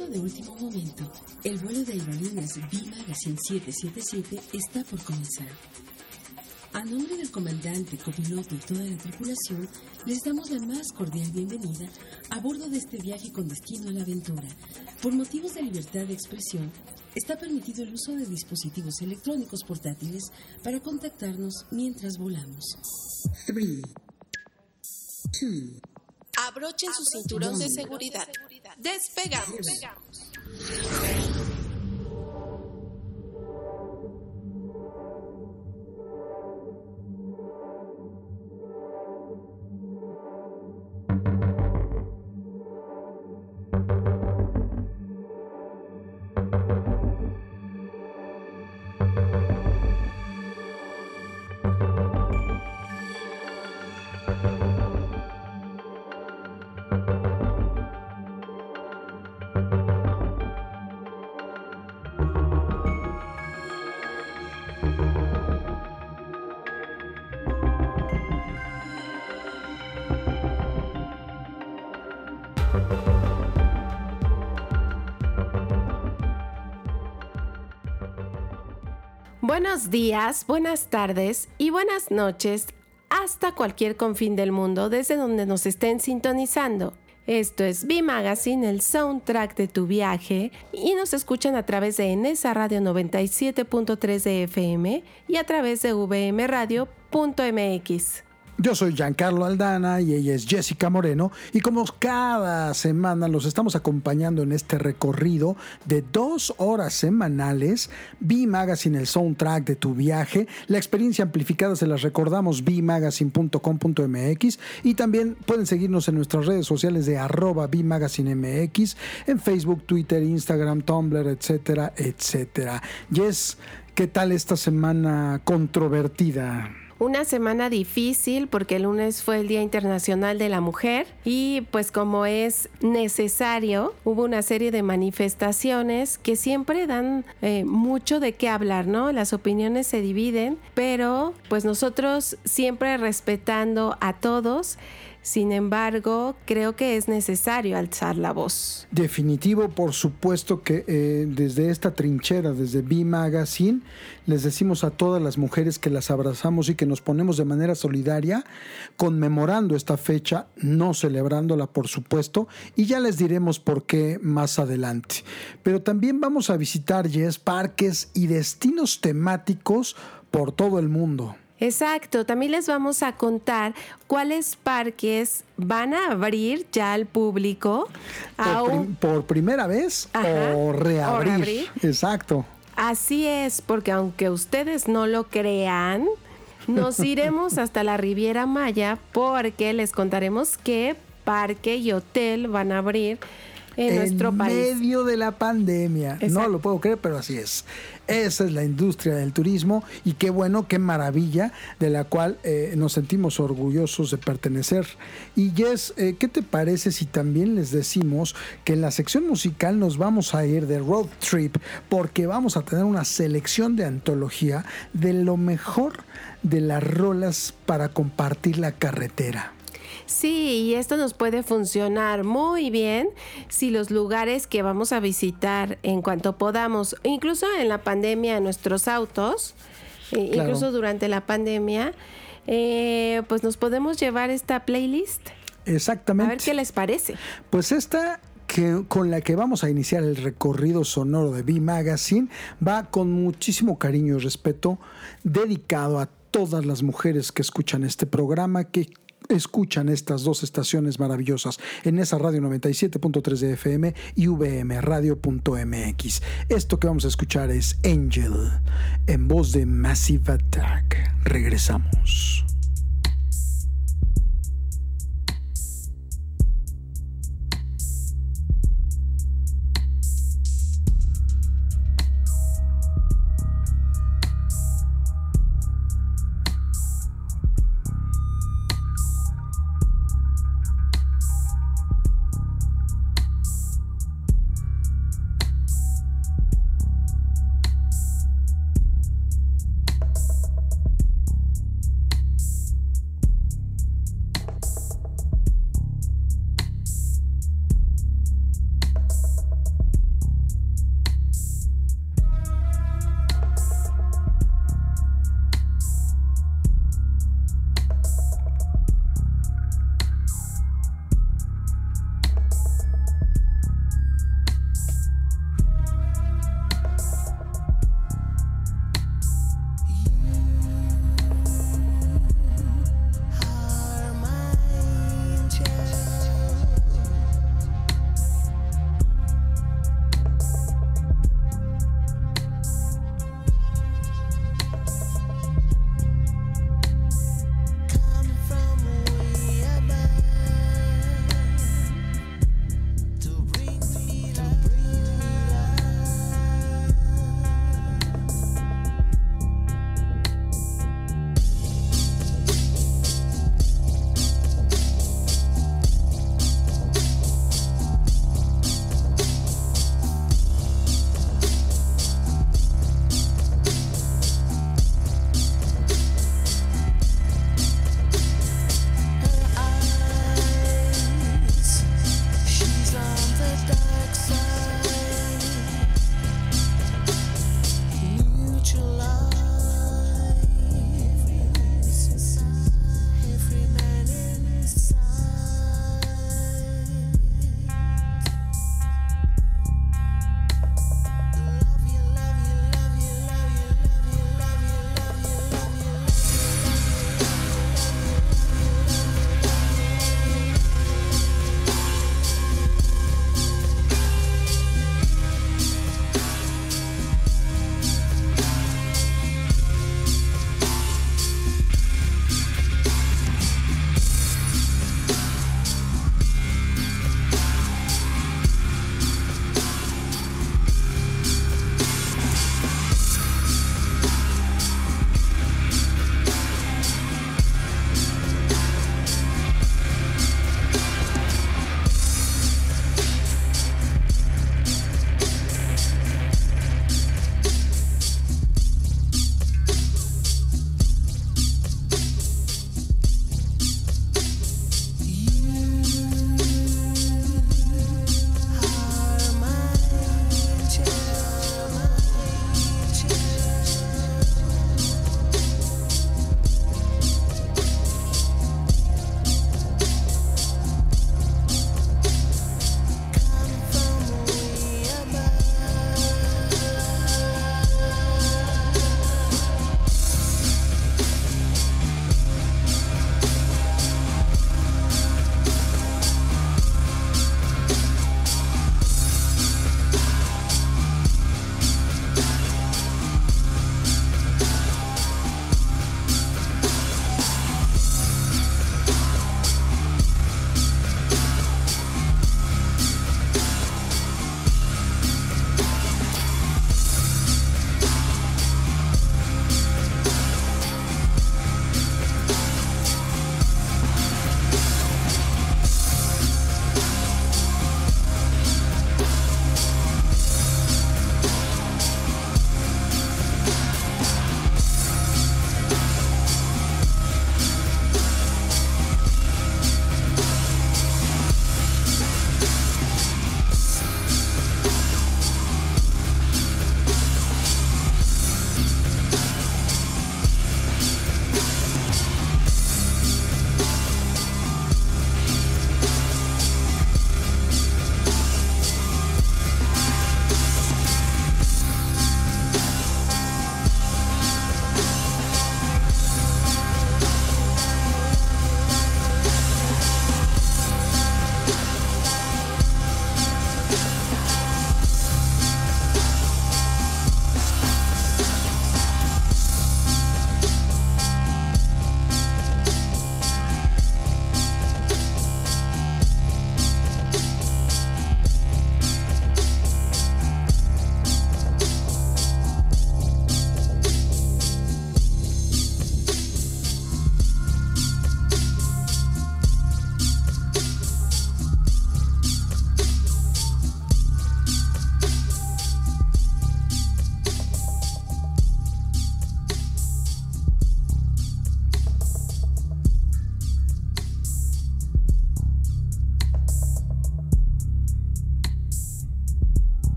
Aviso de último momento. El vuelo de aerolíneas B Magazine 777 está por comenzar. A nombre del comandante, copiloto y toda la tripulación, les damos la más cordial bienvenida a bordo de este viaje con destino a la aventura. Por motivos de libertad de expresión, está permitido el uso de dispositivos electrónicos portátiles para contactarnos mientras volamos. 3, 2, Abrochen su cinturón de seguridad. Despegamos. Buenos días, buenas tardes y buenas noches hasta cualquier confín del mundo desde donde nos estén sintonizando. Esto es B Magazine, el soundtrack de tu viaje, y nos escuchan a través de Enesa Radio 97.3 de FM y a través de vmradio.mx. Yo soy Giancarlo Aldana y ella es Jessica Moreno y como cada semana los estamos acompañando en este recorrido de dos horas semanales, B Magazine, el soundtrack de tu viaje, la experiencia amplificada se las recordamos bmagazine.com.mx y también pueden seguirnos en nuestras redes sociales de arroba bmagazinemx en Facebook, Twitter, Instagram, Tumblr, etcétera, etcétera. Jess, ¿qué tal esta semana controvertida? Una semana difícil porque el lunes fue el Día Internacional de la Mujer y pues como es necesario, hubo una serie de manifestaciones que siempre dan eh, mucho de qué hablar, ¿no? Las opiniones se dividen, pero pues nosotros siempre respetando a todos, sin embargo, creo que es necesario alzar la voz. Definitivo, por supuesto que eh, desde esta trinchera, desde B Magazine, les decimos a todas las mujeres que las abrazamos y que nos ponemos de manera solidaria, conmemorando esta fecha, no celebrándola, por supuesto, y ya les diremos por qué más adelante. Pero también vamos a visitar, Yes, parques y destinos temáticos por todo el mundo. Exacto, también les vamos a contar cuáles parques van a abrir ya al público. Por, primera vez o reabrir. Exacto. Así es, porque aunque ustedes no lo crean, nos iremos hasta la Riviera Maya porque les contaremos qué parque y hotel van a abrir en, nuestro país. En medio de la pandemia. No lo puedo creer, pero así es. Esa es la industria del turismo y qué bueno, qué maravilla de la cual eh, nos sentimos orgullosos de pertenecer. Y Jess, eh, ¿qué te parece si también les decimos que en la sección musical nos vamos a ir de road trip porque vamos a tener una selección de antología de lo mejor de las rolas para compartir la carretera? Sí, y esto nos puede funcionar muy bien si los lugares que vamos a visitar en cuanto podamos, incluso en la pandemia, nuestros autos, incluso durante la pandemia, eh, pues nos podemos llevar esta playlist. Exactamente. A ver qué les parece. Pues esta que, con la que vamos a iniciar el recorrido sonoro de B Magazine va con muchísimo cariño y respeto dedicado a todas las mujeres que escuchan este programa, que escuchan estas dos estaciones maravillosas en esa radio 97.3 de FM y vmradio.mx. Esto que vamos a escuchar es Angel en voz de Massive Attack. Regresamos.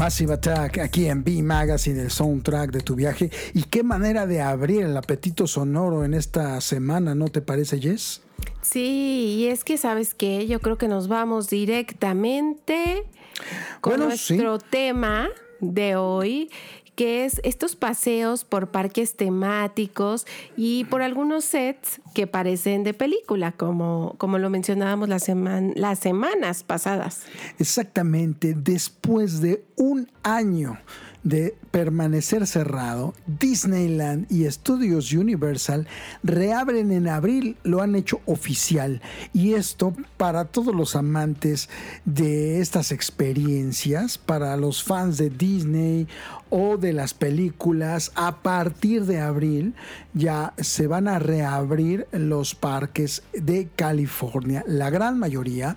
Massive Attack aquí en B Magazine, el soundtrack de tu viaje. Y qué manera de abrir el apetito sonoro en esta semana, ¿no te parece, Jess? Sí, y es que sabes que yo creo que nos vamos directamente con nuestro tema de hoy, que es estos paseos por parques temáticos y por algunos sets que parecen de película, como, como lo mencionábamos las semanas pasadas. Exactamente, después de un año de permanecer cerrado, Disneyland y Studios Universal reabren en abril, lo han hecho oficial. Y esto para todos los amantes de estas experiencias, para los fans de Disney o de las películas, a partir de abril ya se van a reabrir los parques de California, la gran mayoría.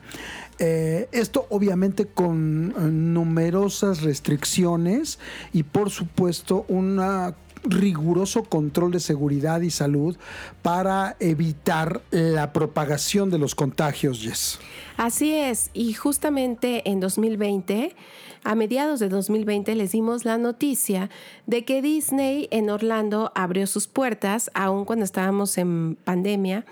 Eh, esto obviamente con eh, numerosas restricciones y por supuesto un riguroso control de seguridad y salud para evitar la propagación de los contagios, Yes. Así es, y justamente en 2020 a mediados de 2020 les dimos la noticia de que Disney en Orlando abrió sus puertas, aún cuando estábamos en pandemia.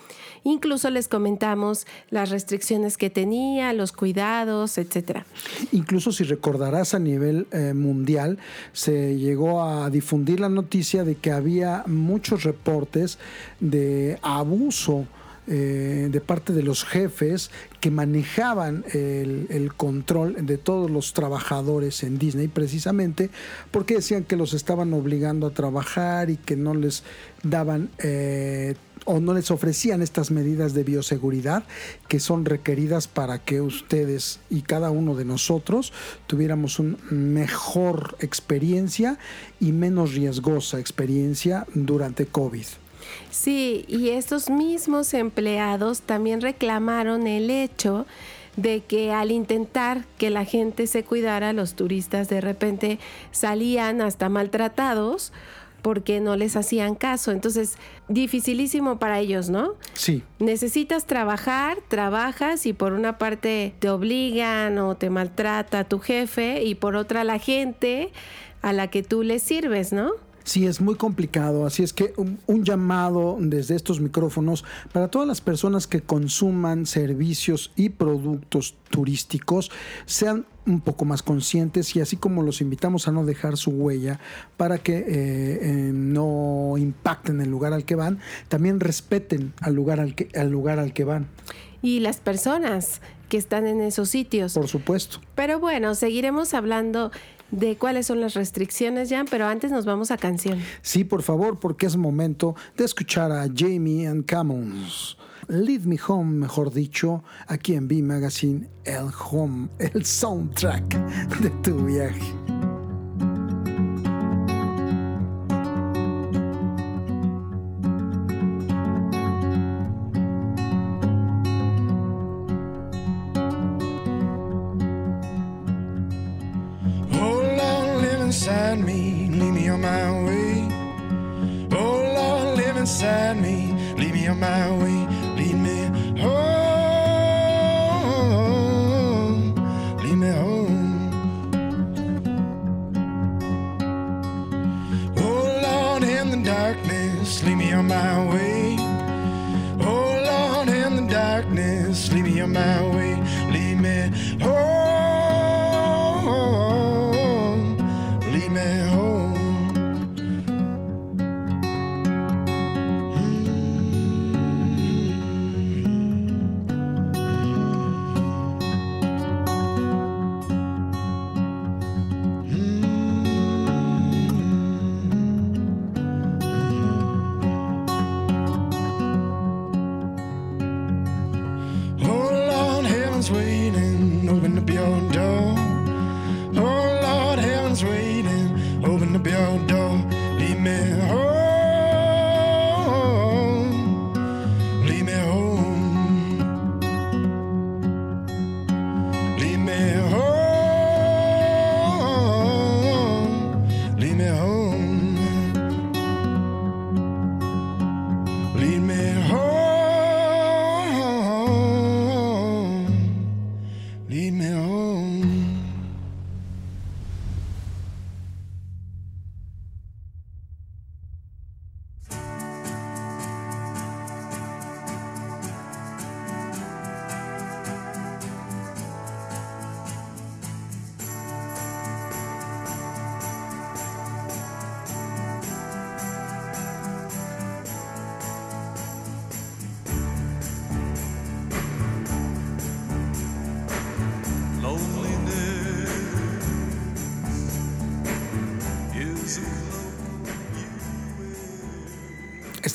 Incluso les comentamos las restricciones que tenía, los cuidados, etcétera. Incluso si recordarás a nivel eh, mundial, se llegó a difundir la noticia de que había muchos reportes de abuso eh, de parte de los jefes que manejaban el, control de todos los trabajadores en Disney, precisamente porque decían que los estaban obligando a trabajar y que no les daban eh, o no les ofrecían estas medidas de bioseguridad que son requeridas para que ustedes y cada uno de nosotros tuviéramos una mejor experiencia y menos riesgosa experiencia durante COVID. Sí, y estos mismos empleados también reclamaron el hecho de que al intentar que la gente se cuidara, los turistas de repente salían hasta maltratados porque no les hacían caso. Entonces, dificilísimo para ellos, ¿no? Sí. Necesitas trabajar, trabajas y por una parte te obligan o te maltrata tu jefe y por otra la gente a la que tú le sirves, ¿no? Sí, es muy complicado, así es que un, llamado desde estos micrófonos para todas las personas que consuman servicios y productos turísticos sean un poco más conscientes y así como los invitamos a no dejar su huella para que eh, eh, no impacten el lugar al que van, también respeten al lugar al que, al lugar al que van. Y las personas que están en esos sitios. Por supuesto. Pero bueno, seguiremos hablando de cuáles son las restricciones, Jan, pero antes nos vamos a canción. Sí, por favor, porque es momento de escuchar a Jamie and Commons. Lead Me Home, mejor dicho, aquí en B Magazine, el home, el soundtrack de tu viaje. find me, lead me on my way. Oh Lord, live inside me, lead me on my way, lead me home, lead me home. Oh Lord, in the darkness, lead me on my way.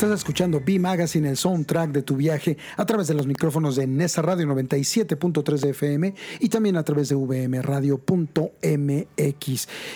Estás escuchando B Magazine, el soundtrack de tu viaje, a través de los micrófonos de Nesa Radio 97.3 de FM y también a través de vmradio.mx.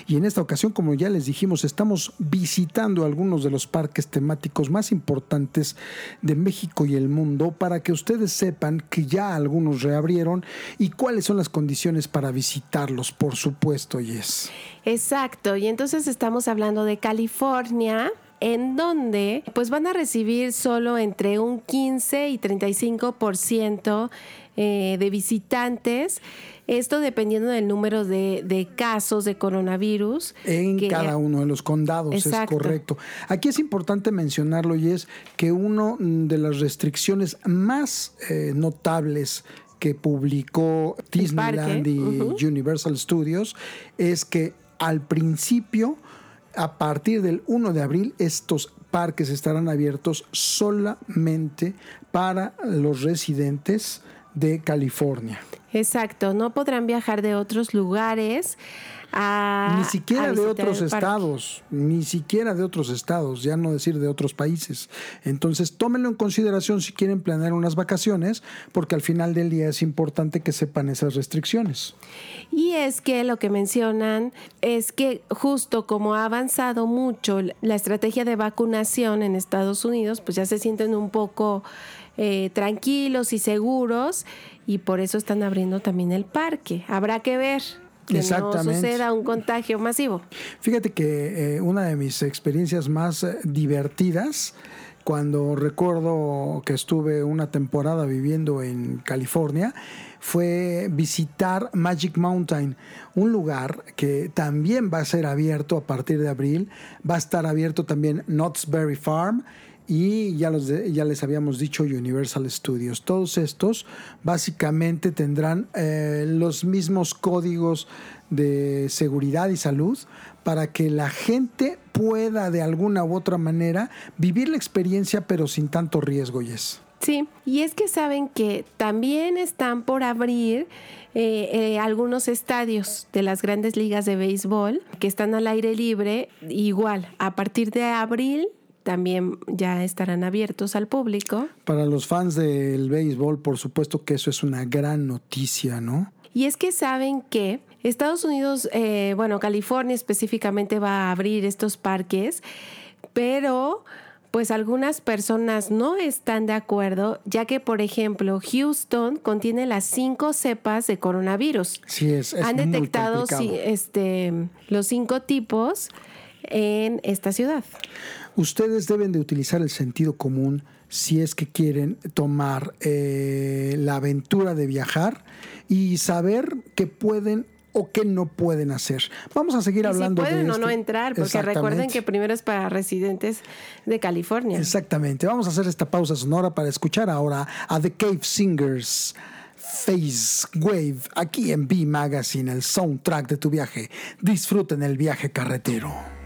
Y en esta ocasión, como ya les dijimos, estamos visitando algunos de los parques temáticos más importantes de México y el mundo para que ustedes sepan que ya algunos reabrieron y cuáles son las condiciones para visitarlos, por supuesto, Yes. Exacto, y entonces estamos hablando de California en donde pues van a recibir solo entre un 15 y 35% eh, de visitantes. Esto dependiendo del número de, casos de coronavirus. En cada uno de los condados, es correcto. Aquí es importante mencionarlo y es que una de las restricciones más eh, notables que publicó Disneyland y Universal Studios es que al principio a partir del 1 de abril estos parques estarán abiertos solamente para los residentes de California. Exacto, no podrán viajar de otros lugares ni siquiera de otros estados, ni siquiera de otros estados, ya no decir de otros países. Entonces, tómenlo en consideración si quieren planear unas vacaciones, porque al final del día es importante que sepan esas restricciones. Y es que lo que mencionan es que justo como ha avanzado mucho la estrategia de vacunación en Estados Unidos, pues ya se sienten un poco eh, tranquilos y seguros y por eso están abriendo también el parque. Habrá que ver que no suceda un contagio masivo. Fíjate que eh, una de mis experiencias más eh, divertidas cuando recuerdo que estuve una temporada viviendo en California, fue visitar Magic Mountain, un lugar que también va a ser abierto a partir de abril. Va a estar abierto también Knott's Berry Farm y ya, los ya les habíamos dicho Universal Studios. Todos estos básicamente tendrán eh, los mismos códigos de seguridad y salud para que la gente pueda de alguna u otra manera vivir la experiencia pero sin tanto riesgo, Yes. Sí, y es que saben que también están por abrir eh, eh, algunos estadios de las grandes ligas de béisbol que están al aire libre, igual, a partir de abril también ya estarán abiertos al público. Para los fans del béisbol, por supuesto que eso es una gran noticia, ¿no? Y es que saben que Estados Unidos, eh, bueno, California específicamente va a abrir estos parques, pero pues algunas personas no están de acuerdo, ya que, por ejemplo, Houston contiene las cinco cepas de coronavirus. Sí, es. Han detectado este, los cinco tipos en esta ciudad. Ustedes deben de utilizar el sentido común si es que quieren tomar eh, la aventura de viajar y saber que pueden o que no pueden hacer. Vamos a seguir hablando si pueden o no entrar, porque recuerden que primero es para residentes de California. Exactamente. Vamos a hacer esta pausa sonora para escuchar ahora a The Cave Singers. Face Wave, aquí en B Magazine, el soundtrack de tu viaje. Disfruten el viaje carretero.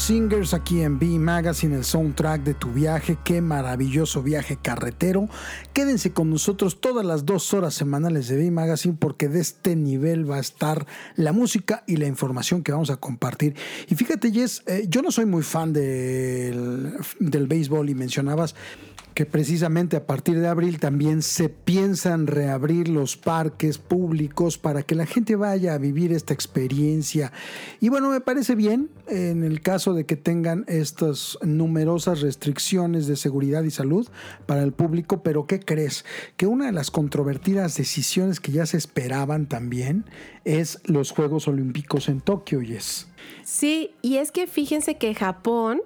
Singers aquí en B Magazine, el soundtrack de tu viaje. Qué maravilloso viaje carretero. Quédense con nosotros todas las dos horas semanales de B Magazine porque de este nivel va a estar la música y la información que vamos a compartir. Y fíjate, Jess, eh, yo no soy muy fan del, del béisbol y mencionabas que precisamente a partir de abril también se piensan reabrir los parques públicos para que la gente vaya a vivir esta experiencia. Y bueno, me parece bien en el caso de que tengan estas numerosas restricciones de seguridad y salud para el público, pero ¿qué crees? Que una de las controvertidas decisiones que ya se esperaban también es los Juegos Olímpicos en Tokio, Yes. Sí, y es que fíjense que Japón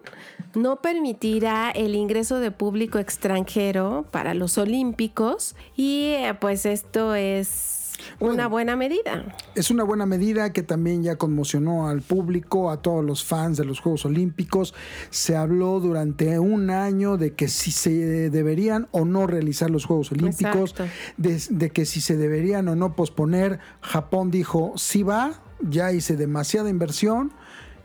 no permitirá el ingreso de público extranjero para los Olímpicos y eh, pues esto es una buena medida. Es una buena medida que también ya conmocionó al público, a todos los fans de los Juegos Olímpicos. Se habló durante un año de que si se deberían o no realizar los Juegos Olímpicos, de, de, que si se deberían o no posponer. Japón dijo, sí va, ya hice demasiada inversión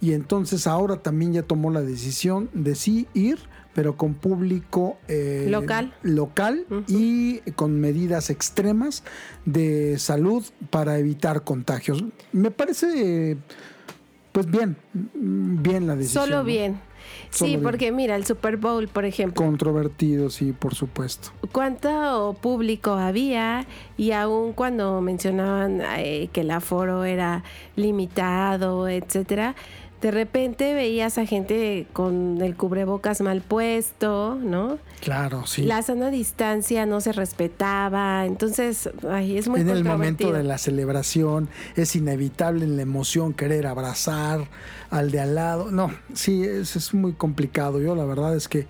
y entonces ahora también ya tomó la decisión de sí ir, pero con público eh, local, local y con medidas extremas de salud para evitar contagios. Me parece, pues bien, bien la decisión. Solo bien. Sí, porque mira, el Super Bowl, por ejemplo. Controvertido, sí, por supuesto. ¿Cuánto público había? Y aún cuando mencionaban eh, que el aforo era limitado, etcétera, de repente veías a gente con el cubrebocas mal puesto, ¿no? Claro, sí. La sana distancia no se respetaba, entonces, ay, es muy En el momento de la celebración es inevitable en la emoción querer abrazar al de al lado. No, sí, es, es muy complicado. Yo la verdad es que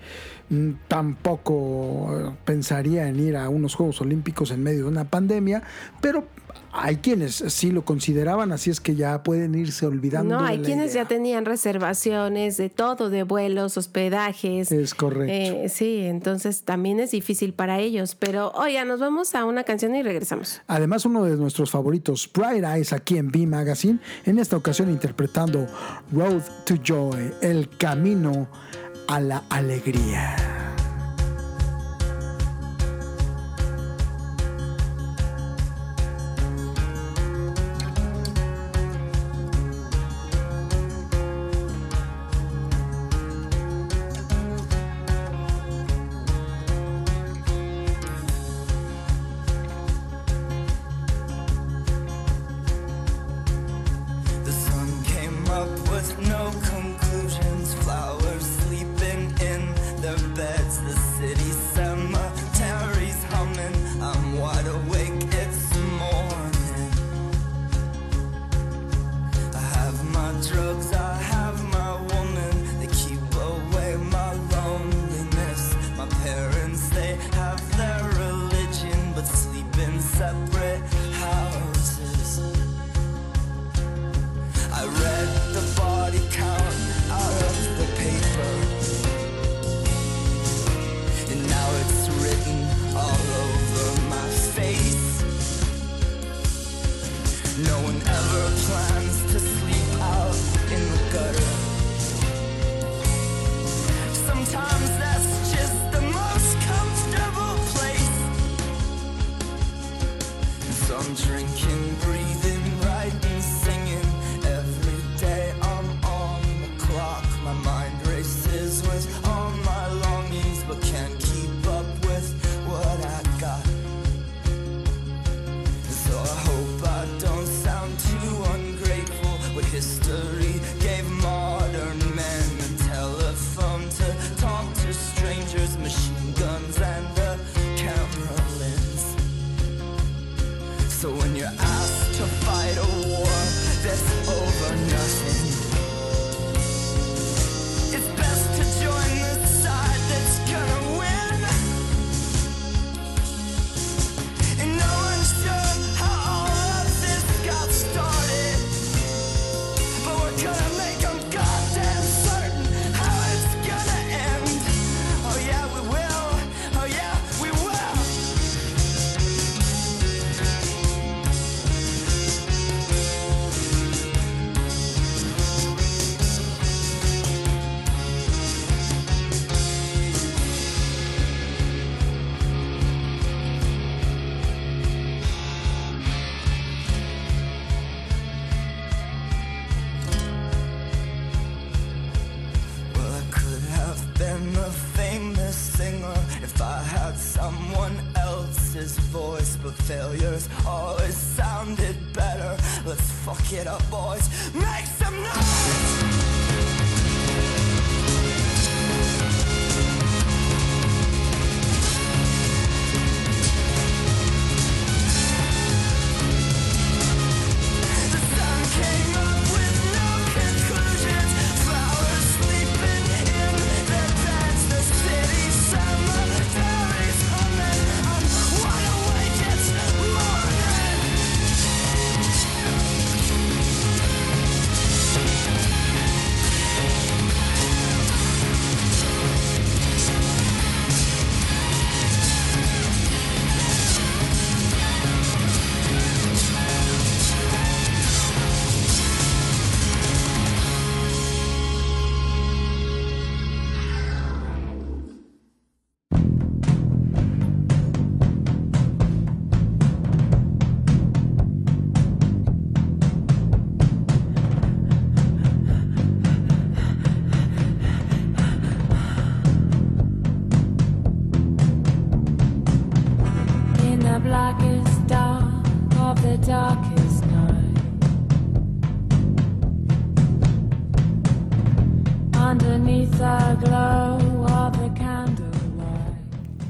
mm, tampoco pensaría en ir a unos Juegos Olímpicos en medio de una pandemia, pero hay quienes sí lo consideraban, así es que ya pueden irse olvidando. No, hay quienes ya tenían reservaciones de todo, de vuelos, hospedajes. Es correcto. Eh, sí, entonces también es difícil para ellos. Pero oiga, nos vamos a una canción y regresamos. Además, uno de nuestros favoritos, Bright Eyes, aquí en B Magazine, en esta ocasión interpretando Road to Joy, el camino a la alegría. broken.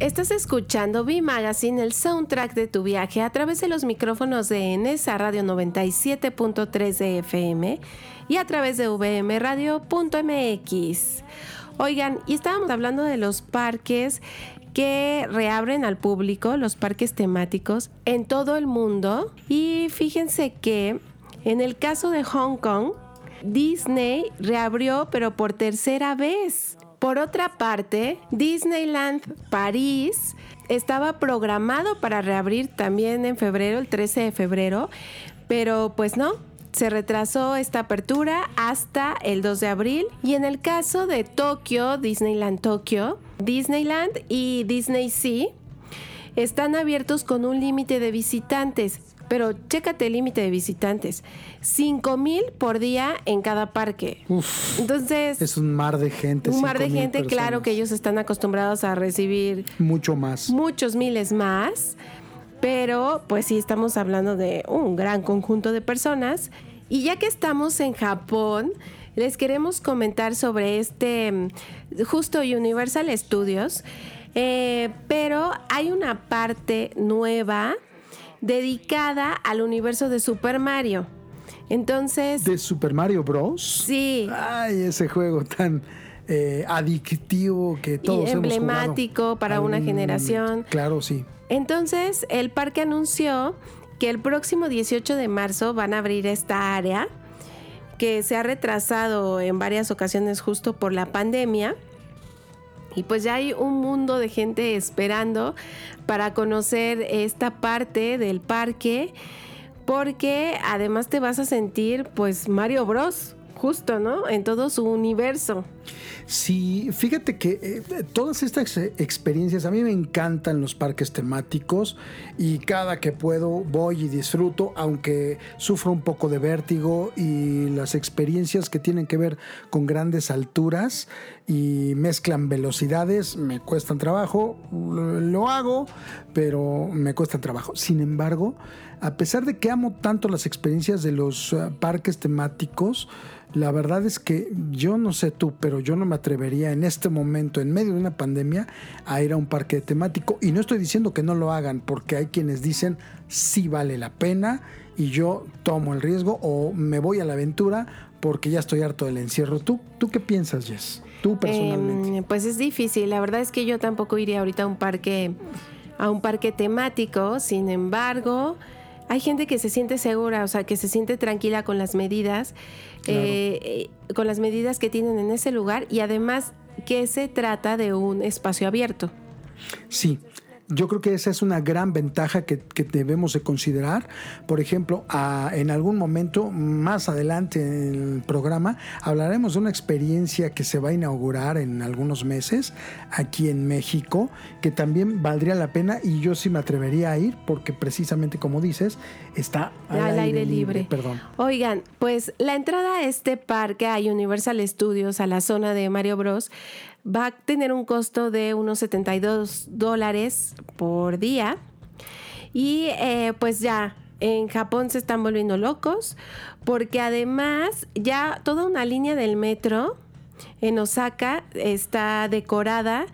Estás escuchando V Magazine, el soundtrack de tu viaje a través de los micrófonos de Enesa Radio 97.3 de FM y a través de vmradio.mx. Oigan, y estábamos hablando de los parques que reabren al público, los parques temáticos en todo el mundo. Y fíjense que en el caso de Hong Kong, Disney reabrió pero por tercera vez. Por otra parte, Disneyland París estaba programado para reabrir también en febrero, el 13 de febrero, pero pues no, se retrasó esta apertura hasta el 2 de abril. Y en el caso de Tokio, Disneyland Tokio, Disneyland y Disney Sea están abiertos con un límite de visitantes. Pero chécate el límite de visitantes. 5 mil por día en cada parque. Entonces... Es un mar de gente. Un mar de gente, claro que ellos están acostumbrados a recibir... Mucho más. Muchos miles más. Pero pues sí, estamos hablando de un gran conjunto de personas. Y ya que estamos en Japón, les queremos comentar sobre este mm, justo Universal Studios. Eh, pero hay una parte nueva dedicada al universo de Super Mario. Entonces... ¿De Super Mario Bros? Sí. Ay, ese juego tan eh, adictivo que todos y emblemático para una generación. Claro, sí. Entonces, el parque anunció que el próximo 18 de marzo van a abrir esta área que se ha retrasado en varias ocasiones justo por la pandemia. Y pues ya hay un mundo de gente esperando para conocer esta parte del parque, porque además te vas a sentir pues Mario Bros, justo, ¿no? En todo su universo. Sí, fíjate que eh, todas estas experiencias, a mí me encantan los parques temáticos y cada que puedo voy y disfruto, aunque sufro un poco de vértigo y las experiencias que tienen que ver con grandes alturas y mezclan velocidades, me cuestan trabajo, lo hago, pero me cuesta trabajo. Sin embargo, a pesar de que amo tanto las experiencias de los eh, parques temáticos, la verdad es que yo no sé tú, pero yo no me atrevería en este momento, en medio de una pandemia, a ir a un parque temático. Y no estoy diciendo que no lo hagan, porque hay quienes dicen sí vale la pena y yo tomo el riesgo o me voy a la aventura porque ya estoy harto del encierro. ¿Tú, tú qué piensas, Jess? Tú personalmente. Em, pues es difícil. La verdad es que yo tampoco iría ahorita a un parque, a un parque temático. Sin embargo, hay gente que se siente segura, o sea, que se siente tranquila con las medidas, eh, eh, con las medidas que tienen en ese lugar y además que se trata de un espacio abierto. Sí, yo creo que esa es una gran ventaja que, debemos de considerar. Por ejemplo, en algún momento más adelante en el programa hablaremos de una experiencia que se va a inaugurar en algunos meses aquí en México, que también valdría la pena y yo sí me atrevería a ir porque precisamente como dices, está al, aire, libre. Perdón. Oigan, pues la entrada a este parque, a Universal Studios, a la zona de Mario Bros, va a tener un costo de unos 72 dólares por día. Y eh, pues ya en Japón se están volviendo locos porque además ya toda una línea del metro en Osaka está decorada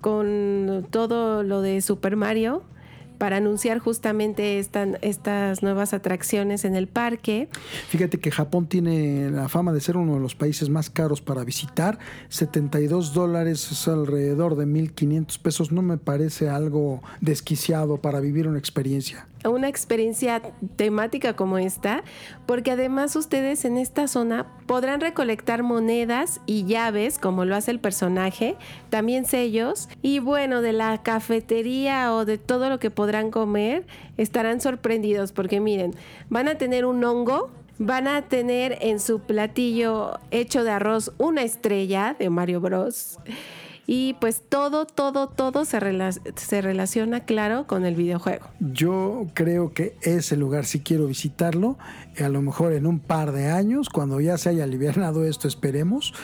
con todo lo de Super Mario para anunciar justamente estas nuevas atracciones en el parque. Fíjate que Japón tiene la fama de ser uno de los países más caros para visitar. 72 dólares es alrededor de 1.500 pesos. No me parece algo desquiciado para vivir una experiencia una experiencia temática como esta, porque además ustedes en esta zona podrán recolectar monedas y llaves, como lo hace el personaje, también sellos, y bueno, de la cafetería o de todo lo que podrán comer, estarán sorprendidos, porque miren, van a tener un hongo. Van a tener en su platillo hecho de arroz una estrella de Mario Bros. Y pues todo, todo, todo se, se relaciona, claro, con el videojuego. Yo creo que ese lugar sí quiero visitarlo, a lo mejor en un par de años, cuando ya se haya aliviado esto, esperemos,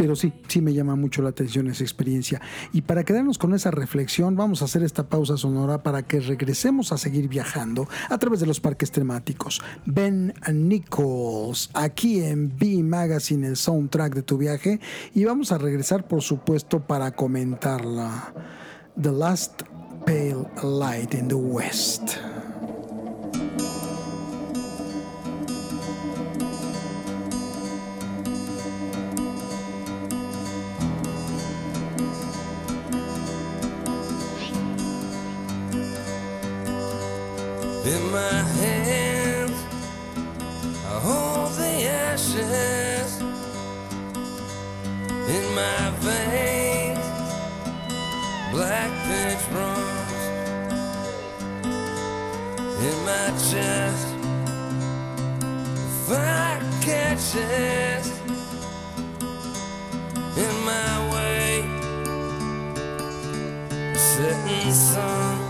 pero sí, sí me llama mucho la atención esa experiencia. Y para quedarnos con esa reflexión, vamos a hacer esta pausa sonora para que regresemos a seguir viajando a través de los parques temáticos. Ben Nichols, aquí en B Magazine, el soundtrack de tu viaje, y vamos a regresar, por supuesto, para comentarla. The Last Pale Light in the West. In my hands, I hold the ashes. In my veins, black pitch runs. In my chest, fire catches. In my way, setting sun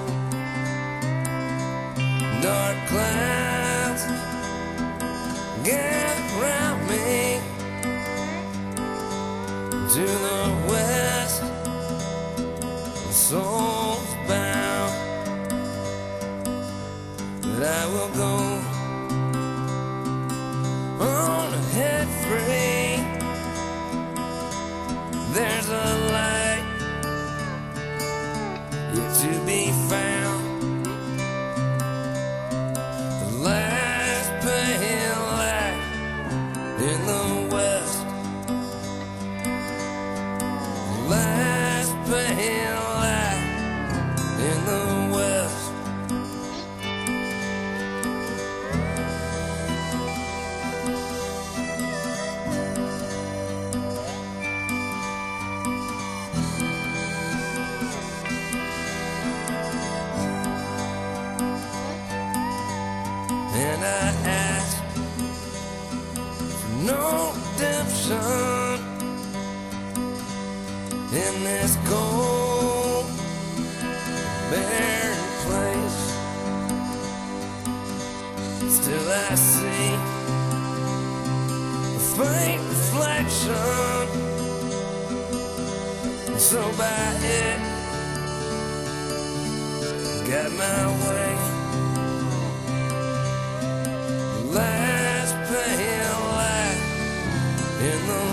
dark clouds gather around me to the west. Souls bound that I will go on ahead free. There's a light yet to be found land. this cold, barren place. Still, I see a faint reflection. So by it, got my way. Last pale light in the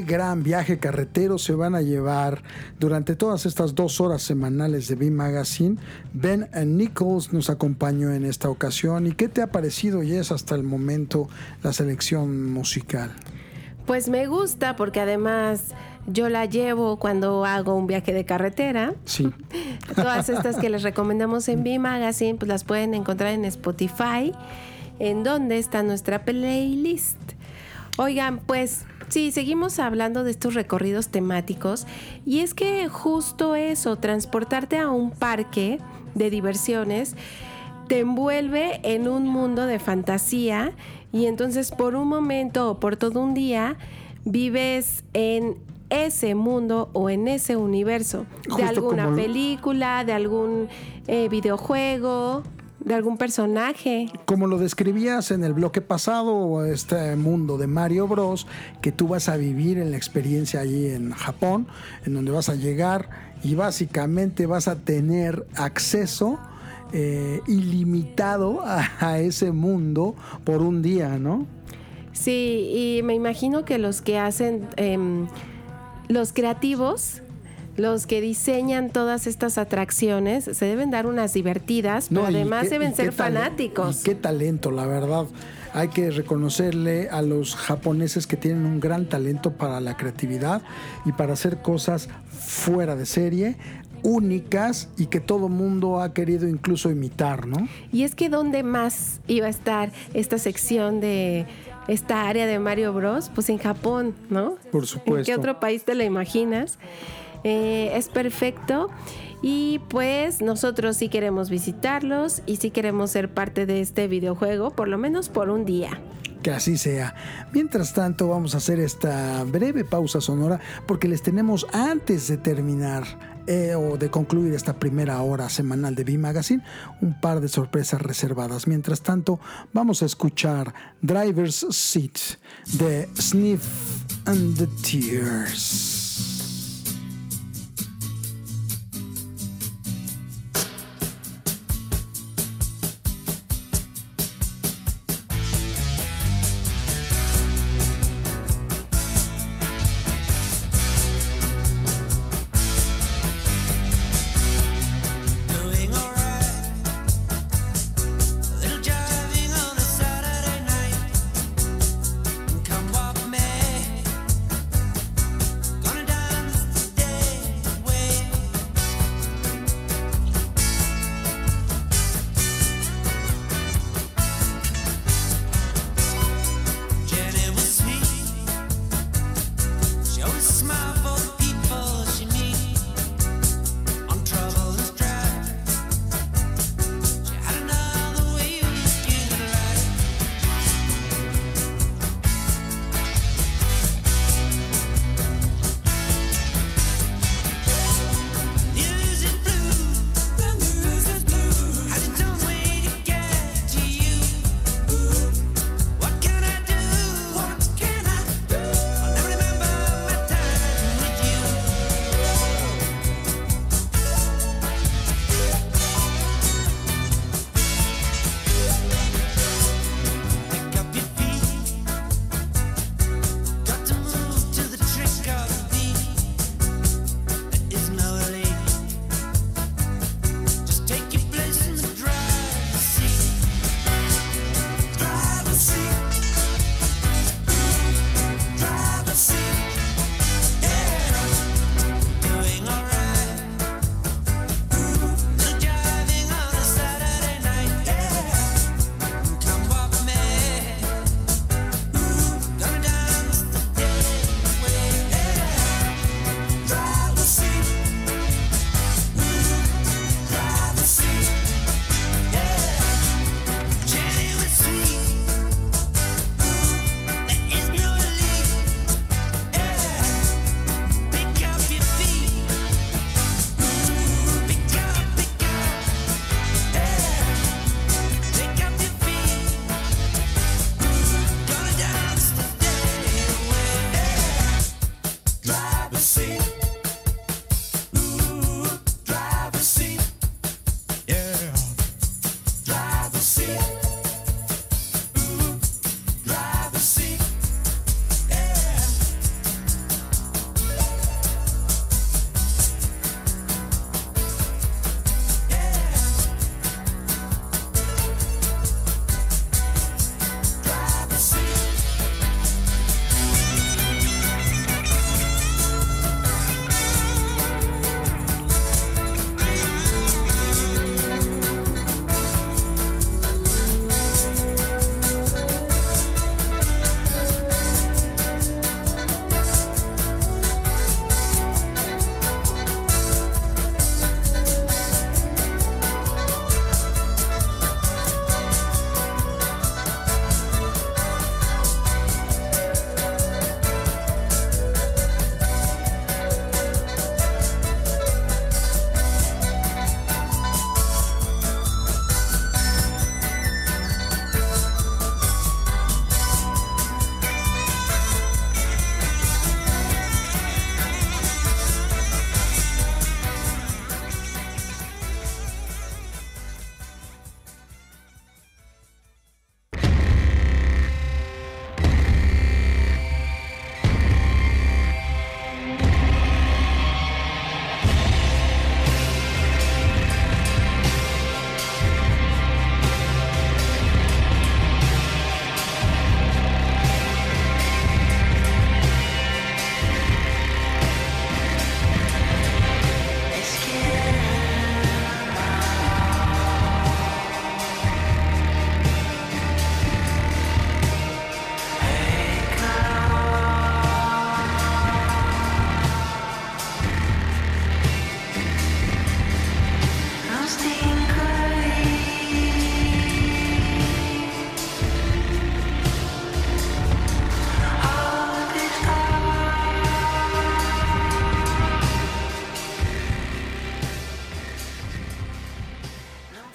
Qué gran viaje carretero se van a llevar durante todas estas dos horas semanales de B Magazine. Ben Nichols nos acompañó en esta ocasión. ¿Y qué te ha parecido, Jess, hasta el momento la selección musical? Pues me gusta porque además yo la llevo cuando hago un viaje de carretera. Sí. Todas estas que les recomendamos en B Magazine, pues las pueden encontrar en Spotify, en donde está nuestra playlist. Oigan, pues Sí, seguimos hablando de estos recorridos temáticos y es que justo eso, transportarte a un parque de diversiones, te envuelve en un mundo de fantasía y entonces por un momento o por todo un día vives en ese mundo o en ese universo de alguna película, de algún eh, videojuego, de algún personaje. Como lo describías en el bloque pasado, este mundo de Mario Bros, que tú vas a vivir en la experiencia allí en Japón, en donde vas a llegar y básicamente vas a tener acceso eh, ilimitado a, a ese mundo por un día, ¿no? Sí, y me imagino que los que hacen, em, los creativos, los que diseñan todas estas atracciones, se deben dar unas divertidas, pero No, además qué- deben ser fanáticos. qué talento, la verdad. Hay que reconocerle a los japoneses que tienen un gran talento para la creatividad y para hacer cosas fuera de serie, únicas y que todo mundo ha querido incluso imitar, ¿no? Y es que ¿dónde más iba a estar esta sección de esta área de Mario Bros? Pues en Japón, ¿no? Por ¿En supuesto. qué otro país te lo imaginas? Eh, es perfecto. Y pues nosotros sí queremos visitarlos y sí queremos ser parte de este videojuego, por lo menos por un día. Que así sea. Mientras tanto, vamos a hacer esta breve pausa sonora porque les tenemos antes de terminar eh, o de concluir esta primera hora semanal de B-Magazine un par de sorpresas reservadas. Mientras tanto, vamos a escuchar Driver's Seat de Sniff and the Tears.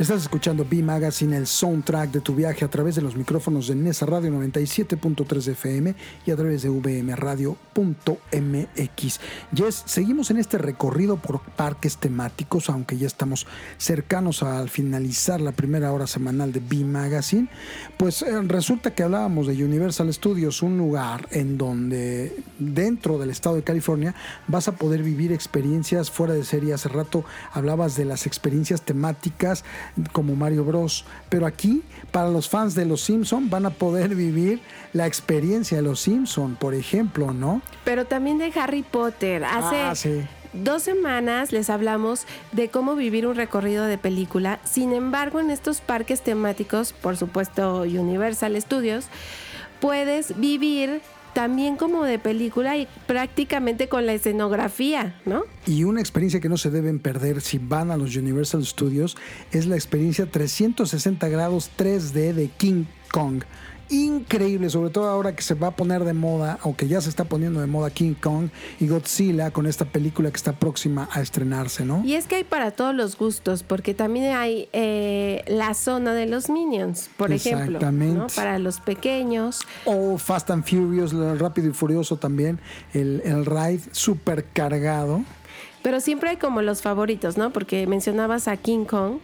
Estás escuchando B Magazine, el soundtrack de tu viaje a través de los micrófonos de Nesa Radio 97.3 FM y a través de vmradio.mx. Yes, seguimos en este recorrido por parques temáticos, aunque ya estamos cercanos al finalizar la primera hora semanal de B Magazine. Pues eh, resulta que hablábamos de Universal Studios, un lugar en donde dentro del estado de California vas a poder vivir experiencias fuera de serie. Hace rato hablabas de las experiencias temáticas como Mario Bros. Pero aquí, para los fans de Los Simpson, van a poder vivir la experiencia de Los Simpson, por ejemplo, ¿no? Pero también de Harry Potter. Hace Ah, sí. dos semanas les hablamos de cómo vivir un recorrido de película. Sin embargo, en estos parques temáticos, por supuesto Universal Studios, puedes vivir también como de película y prácticamente con la escenografía, ¿no? Y una experiencia que no se deben perder si van a los Universal Studios es la experiencia 360 grados 3D de King Kong. Increíble, sobre todo ahora que se va a poner de moda, o que ya se está poniendo de moda King Kong y Godzilla con esta película que está próxima a estrenarse, ¿no? Y es que hay para todos los gustos, porque también hay eh, la zona de los Minions, por ejemplo, para los pequeños. O Fast and Furious, el Rápido y Furioso también, el, el ride super cargado. Pero siempre hay como los favoritos, ¿no? Porque mencionabas a King Kong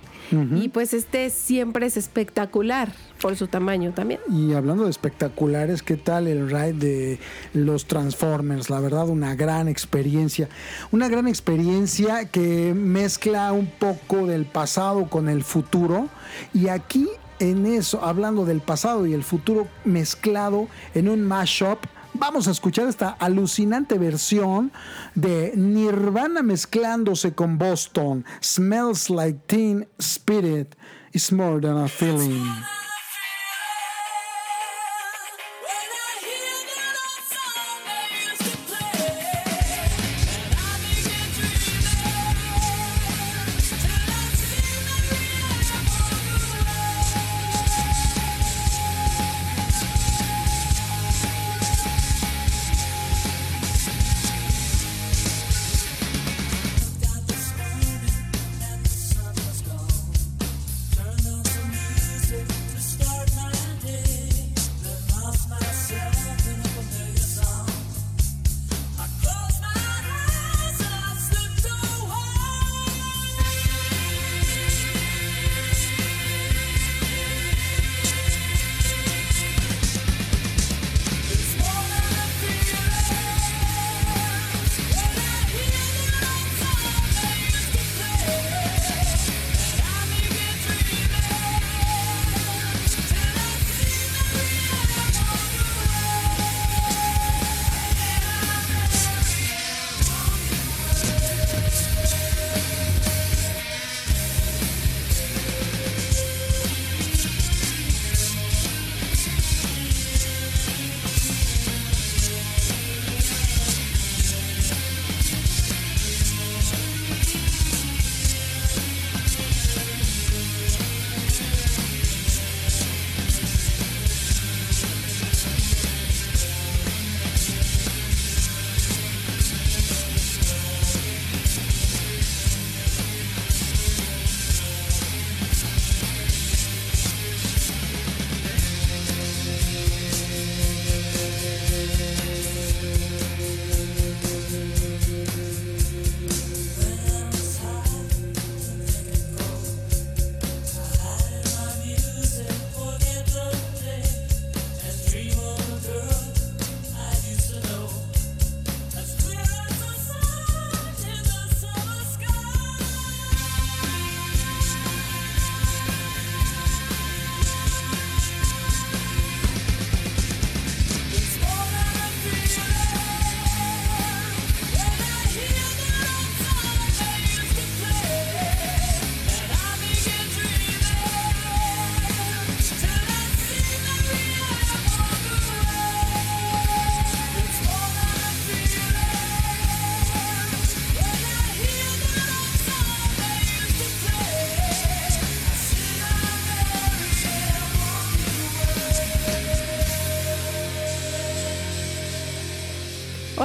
y pues este siempre es espectacular por su tamaño también. Y hablando de espectaculares, ¿qué tal el ride de los Transformers? La verdad, una gran experiencia. Una gran experiencia que mezcla un poco del pasado con el futuro. Y aquí, en eso, hablando del pasado y el futuro mezclado en un mashup. Vamos a escuchar esta alucinante versión de Nirvana mezclándose con Boston. Smells like Teen Spirit. It's more than a feeling.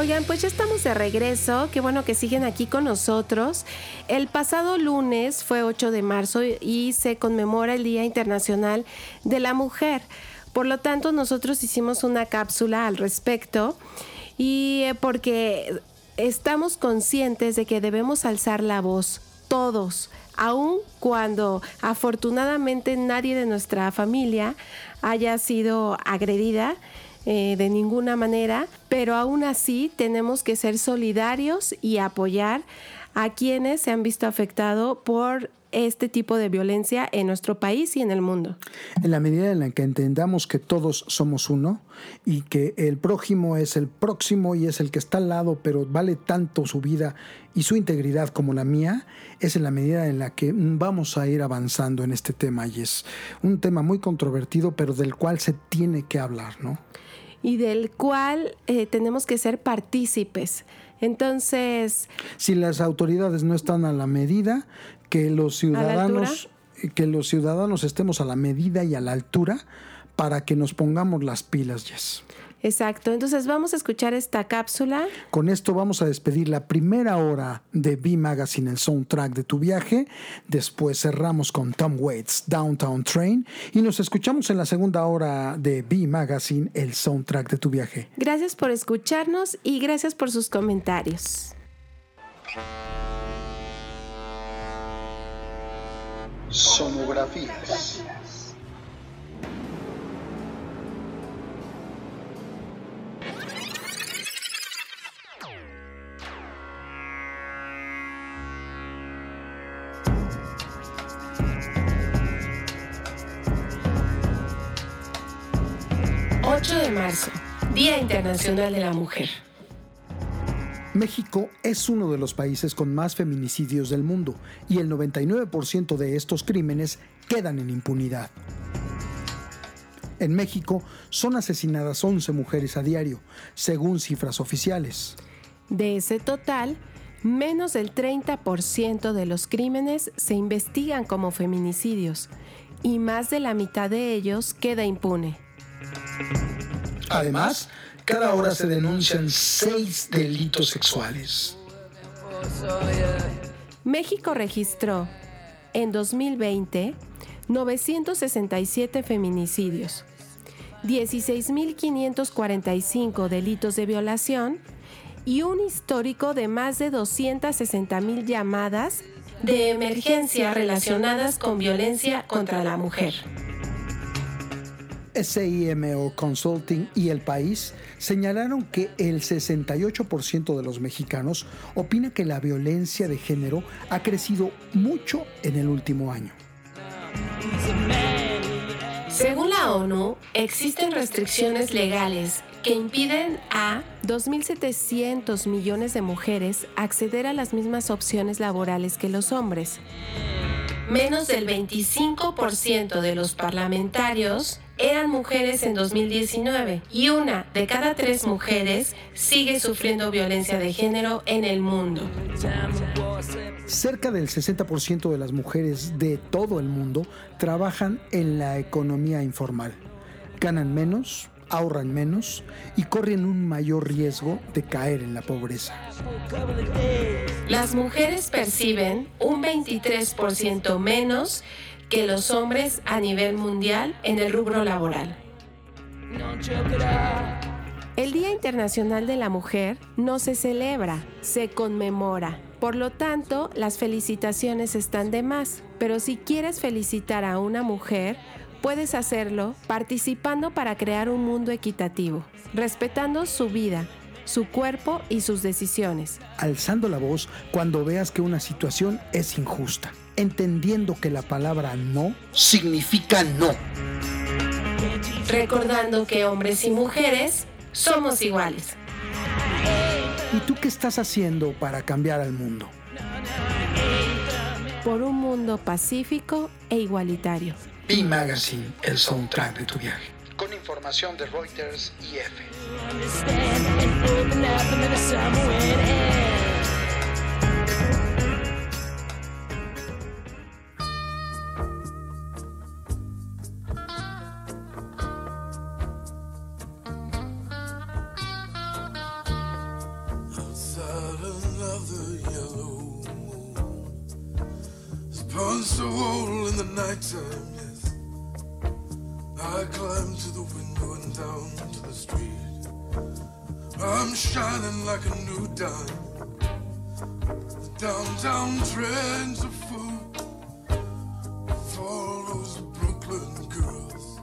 Oigan, pues ya estamos de regreso. Qué bueno que siguen aquí con nosotros. El pasado lunes fue 8 de marzo y se conmemora el Día Internacional de la Mujer. Por lo tanto, nosotros hicimos una cápsula al respecto y eh, porque estamos conscientes de que debemos alzar la voz todos, aun cuando afortunadamente nadie de nuestra familia haya sido agredida eh, de ninguna manera, pero aún así tenemos que ser solidarios y apoyar a quienes se han visto afectados por este tipo de violencia en nuestro país y en el mundo. En la medida en la que entendamos que todos somos uno y que el prójimo es el próximo y es el que está al lado, pero vale tanto su vida y su integridad como la mía, es en la medida en la que vamos a ir avanzando en este tema y es un tema muy controvertido, pero del cual se tiene que hablar, ¿no? Y del cual eh, tenemos que ser partícipes. Entonces... Si las autoridades no están a la medida, que los ciudadanos, que los ciudadanos estemos a la medida y a la altura para que nos pongamos las pilas, Jess. Exacto, entonces vamos a escuchar esta cápsula. Con esto vamos a despedir la primera hora de B Magazine, el soundtrack de tu viaje. Después cerramos con Tom Waits, Downtown Train. Y nos escuchamos en la segunda hora de B Magazine, el soundtrack de tu viaje. Gracias por escucharnos y gracias por sus comentarios. Sonografías. 8 de marzo, Día Internacional de la Mujer. México es uno de los países con más feminicidios del mundo y el 99% de estos crímenes quedan en impunidad. En México son asesinadas 11 mujeres a diario, según cifras oficiales. De ese total, menos del 30% de los crímenes se investigan como feminicidios y más de la mitad de ellos queda impune. Además, cada hora se denuncian seis delitos sexuales. México registró en 2020 967 feminicidios, 16.545 delitos de violación y un histórico de más de 260.000 llamadas de emergencia relacionadas con violencia contra la mujer. SIMO Consulting y El País señalaron que el 68% de los mexicanos opina que la violencia de género ha crecido mucho en el último año. Según la ONU, existen restricciones legales que impiden a 2.700 millones de mujeres acceder a las mismas opciones laborales que los hombres. Menos del 25% de los parlamentarios eran mujeres en 2019 y una de cada tres mujeres sigue sufriendo violencia de género en el mundo. Cerca del 60% de las mujeres de todo el mundo trabajan en la economía informal. Ganan menos, ahorran menos y corren un mayor riesgo de caer en la pobreza. Las mujeres perciben un 23% menos que los hombres a nivel mundial en el rubro laboral. El Día Internacional de la Mujer no se celebra, se conmemora. Por lo tanto, las felicitaciones están de más. Pero si quieres felicitar a una mujer, puedes hacerlo participando para crear un mundo equitativo, respetando su vida, su cuerpo y sus decisiones. Alzando la voz cuando veas que una situación es injusta entendiendo que la palabra no significa no. Recordando que hombres y mujeres somos iguales. ¿Y tú qué estás haciendo para cambiar al mundo? Por un mundo pacífico e igualitario. B Magazine, el soundtrack de tu viaje. Con información de Reuters y F. in the nighttime, yes. I climb to the window and down to the street. I'm shining like a new dime. The downtown trends are full for those Brooklyn girls.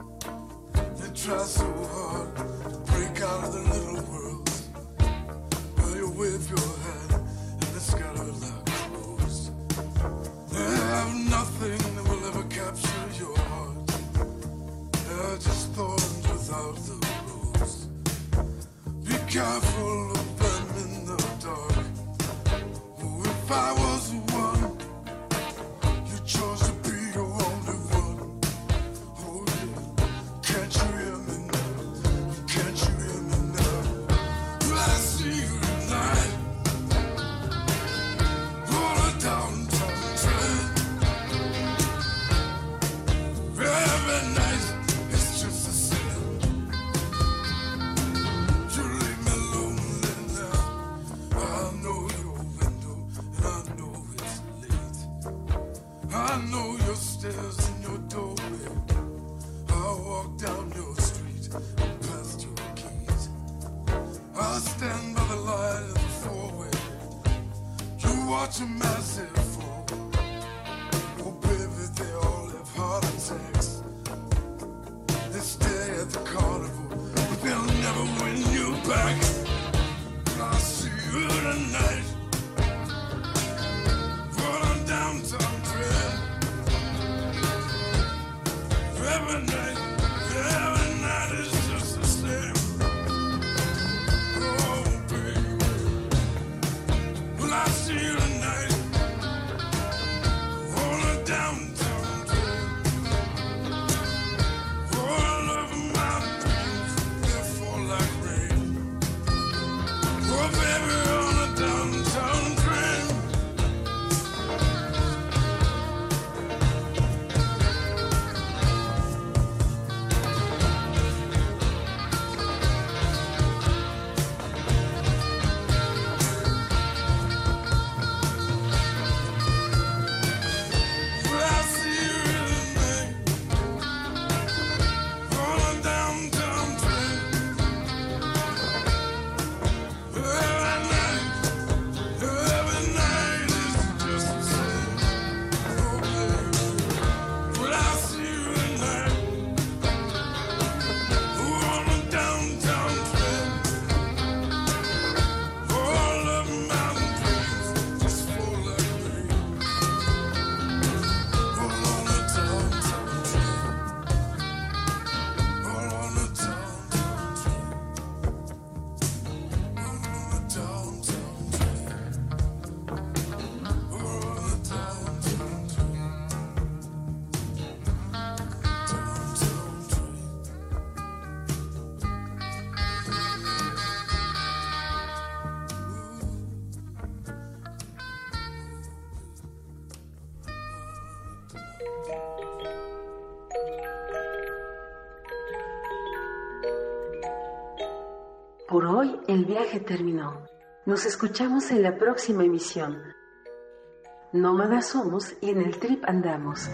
They try so hard to break out of their little worlds. Well, you wave your hand and crows. They have nothing that will ever capture your heart. They're just thorns without the rose. Be careful of them in the dark. Oh, if I was Por hoy el viaje terminó. Nos escuchamos en la próxima emisión. Nómadas somos y en el trip andamos.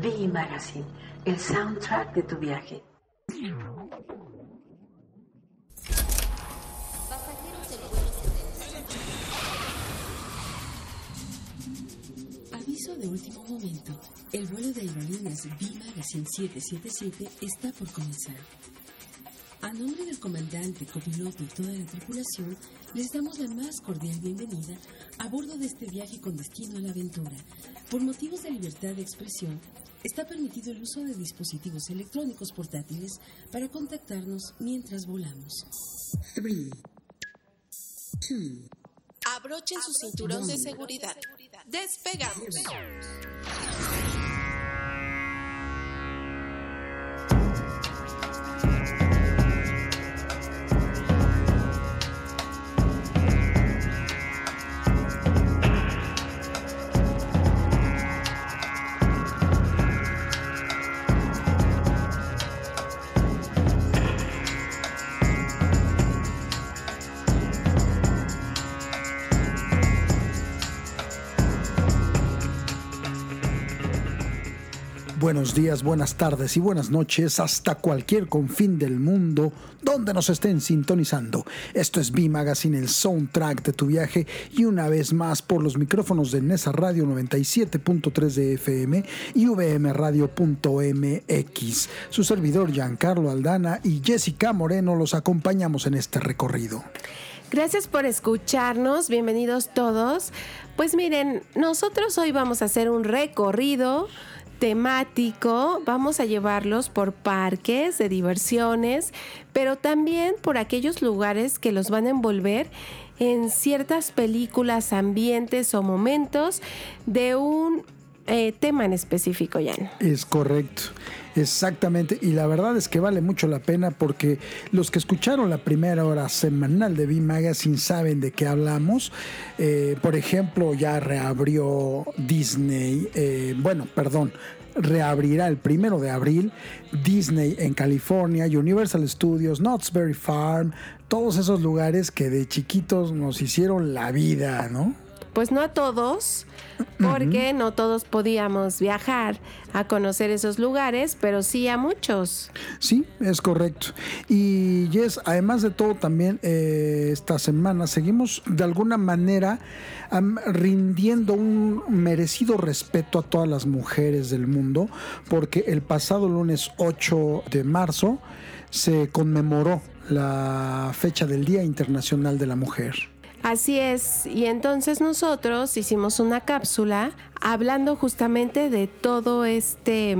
V Magazine, el soundtrack de tu viaje. Magazine 777 está por comenzar. A nombre del comandante, copiloto y toda la tripulación, les damos la más cordial bienvenida a bordo de este viaje con destino a la aventura. Por motivos de libertad de expresión, está permitido el uso de dispositivos electrónicos portátiles para contactarnos mientras volamos. 3, 2, Abrochen su cinturón de seguridad. Despegamos. Buenos días, buenas tardes y buenas noches hasta cualquier confín del mundo donde nos estén sintonizando. Esto es B Magazine, el soundtrack de tu viaje y una vez más por los micrófonos de Nesa Radio 97.3 de FM y VM Radio.mx. Su servidor Giancarlo Aldana y Jessica Moreno los acompañamos en este recorrido. Gracias por escucharnos, bienvenidos todos. Pues miren, nosotros hoy vamos a hacer un recorrido temático, vamos a llevarlos por parques de diversiones, pero también por aquellos lugares que los van a envolver en ciertas películas, ambientes o momentos de un eh, tema en específico, Jan. Es correcto. Exactamente, y la verdad es que vale mucho la pena porque los que escucharon la primera hora semanal de B Magazine saben de qué hablamos. Eh, por ejemplo, ya reabrió Disney, eh, bueno, perdón, reabrirá el primero de abril Disney en California, Universal Studios, Knott's Berry Farm, todos esos lugares que de chiquitos nos hicieron la vida, ¿no? Pues no a todos, porque no todos podíamos viajar a conocer esos lugares, pero sí a muchos. Sí, es correcto. Y Yes, además de todo, también eh, esta semana seguimos de alguna manera rindiendo un merecido respeto a todas las mujeres del mundo, porque el pasado lunes 8 de marzo se conmemoró la fecha del Día Internacional de la Mujer. Así es, y entonces nosotros hicimos una cápsula hablando justamente de todo este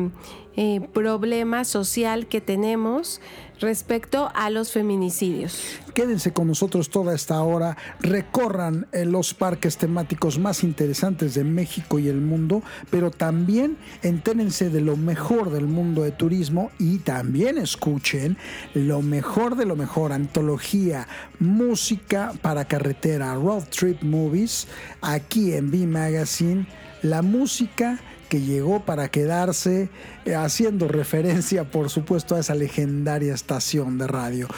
eh, problema social que tenemos respecto a los feminicidios. Quédense con nosotros toda esta hora, recorran eh, los parques temáticos más interesantes de México y el mundo, pero también entérense de lo mejor del mundo de turismo y también escuchen lo mejor de lo mejor, antología, música para carretera, road trip movies, aquí en B Magazine, la música que llegó para quedarse, eh, haciendo referencia, por supuesto, a esa legendaria estación de radio.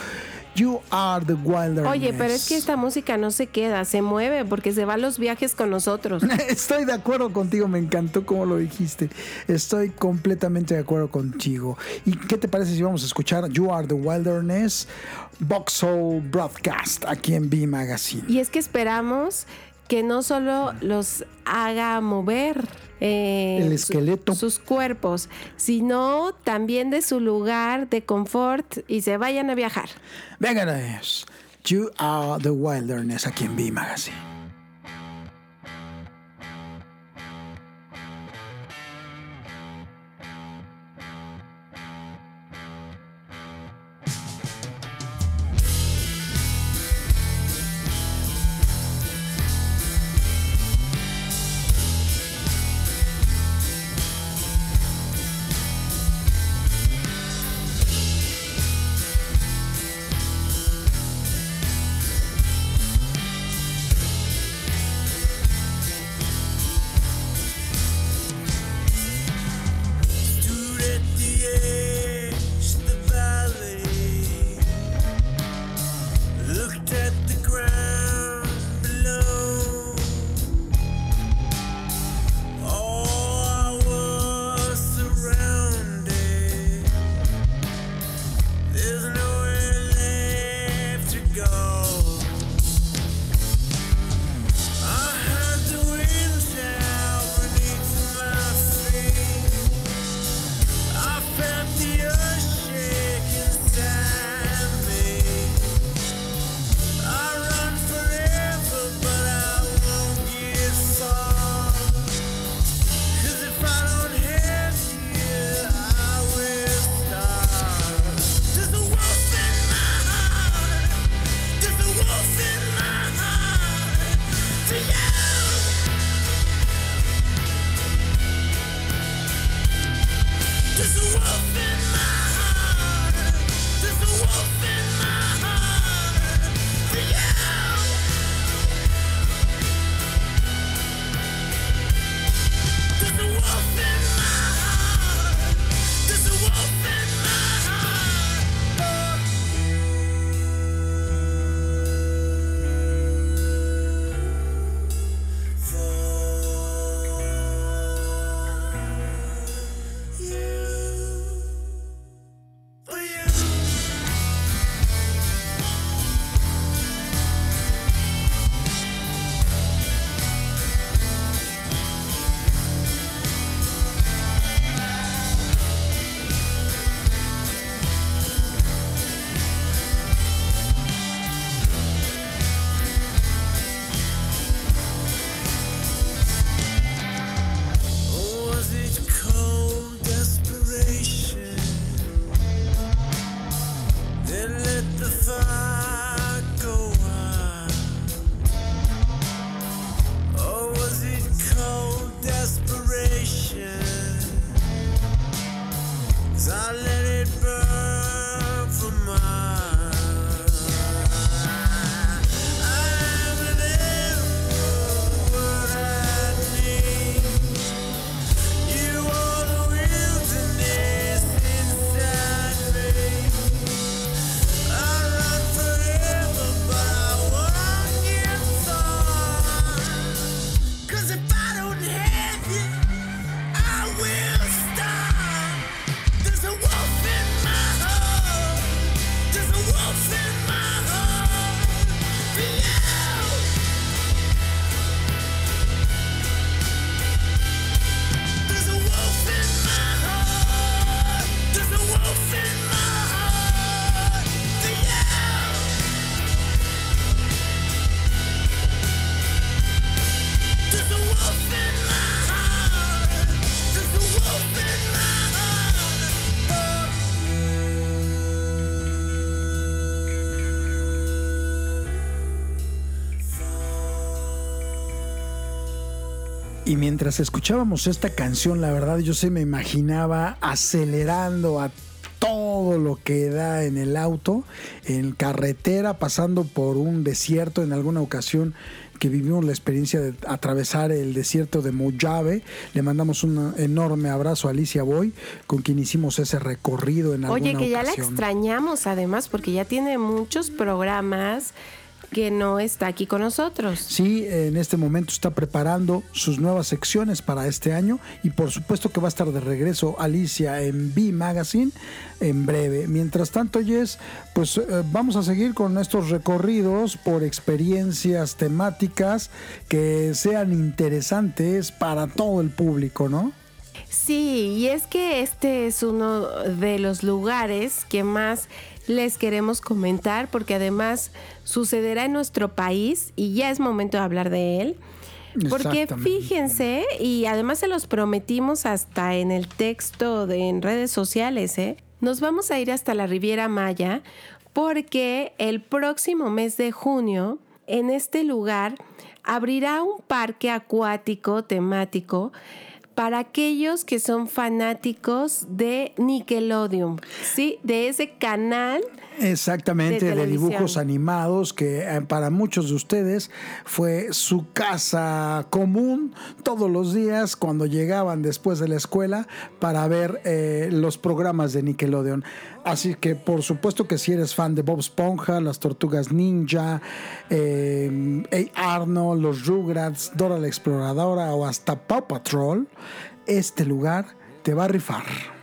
You are the wilderness. Oye, pero es que esta música no se queda, se mueve porque se va a los viajes con nosotros. Estoy de acuerdo contigo, me encantó como lo dijiste. Estoy completamente de acuerdo contigo. ¿Y qué te parece si vamos a escuchar You Are the Wilderness, Boxhole Broadcast, aquí en B Magazine? Y es que esperamos que no solo los haga mover eh, El su- esqueleto. sus cuerpos, sino también de su lugar de confort y se vayan a viajar. Vengan, es You Are the Wilderness, aquí en B Magazine. Y mientras escuchábamos esta canción, la verdad yo se me imaginaba acelerando a todo lo que da en el auto, en carretera, pasando por un desierto en alguna ocasión que vivimos la experiencia de atravesar el desierto de Mojave. Le mandamos un enorme abrazo a Alicia Boy, con quien hicimos ese recorrido en alguna Oye, que ya la extrañamos además porque ya tiene muchos programas que no está aquí con nosotros. Sí, en este momento está preparando sus nuevas secciones para este año y por supuesto que va a estar de regreso Alicia en B Magazine en breve. Mientras tanto, Jess, pues eh, vamos a seguir con estos recorridos por experiencias temáticas que sean interesantes para todo el público, ¿no? Sí, y es que este es uno de los lugares que más les queremos comentar porque además sucederá en nuestro país y ya es momento de hablar de él. Porque fíjense, y además se los prometimos hasta en el texto de en redes sociales, ¿eh? Nos vamos a ir hasta la Riviera Maya porque el próximo mes de junio en este lugar abrirá un parque acuático temático para aquellos que son fanáticos de Nickelodeon, ¿sí? De ese canal Exactamente, de dibujos animados, que eh, para muchos de ustedes fue su casa común todos los días cuando llegaban después de la escuela para ver eh, los programas de Nickelodeon. Así que por supuesto que si eres fan de Bob Esponja, las Tortugas Ninja, eh, Hey Arnold, los Rugrats, Dora la Exploradora o hasta Paw Patrol, este lugar te va a rifar.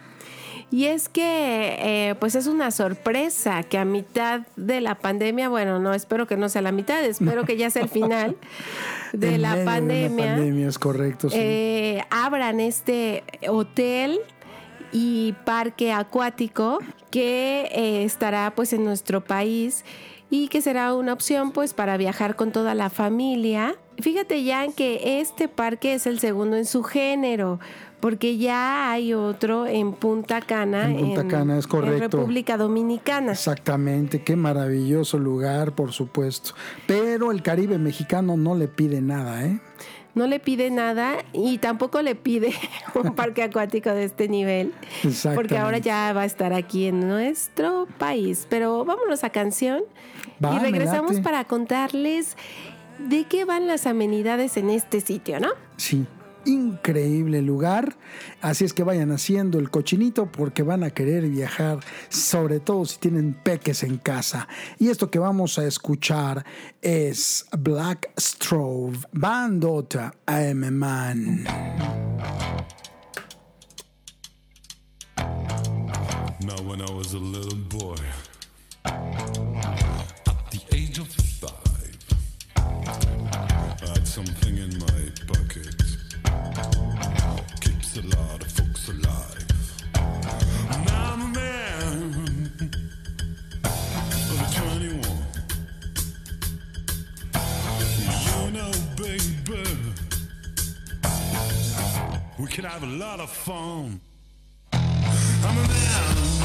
Y es que, eh, pues es una sorpresa que a mitad de la pandemia, bueno, no, espero que no sea la mitad, espero que ya sea el final de En la medio pandemia, De pandemia, es correcto. sí. eh, abran este hotel y parque acuático que eh, estará pues en nuestro país y que será una opción pues para viajar con toda la familia. Fíjate ya que este parque es el segundo en su género, porque ya hay otro en Punta Cana, En Punta Cana, es correcto. en República Dominicana. Exactamente, qué maravilloso lugar, por supuesto. Pero el Caribe mexicano no le pide nada, ¿eh? No le pide nada y tampoco le pide un parque acuático de este nivel, porque ahora ya va a estar aquí en nuestro país. Pero vámonos a canción Va, y regresamos para contarles de qué van las amenidades en este sitio, ¿no? Sí, increíble lugar. Así es que vayan haciendo el cochinito porque van a querer viajar, sobre todo si tienen peques en casa. Y esto que vamos a escuchar es Black Strove, Bandota I'm a Man. A little boy, A lot of folks alive. I'm a man of 21. You know, baby, we can have a lot of fun. I'm a man.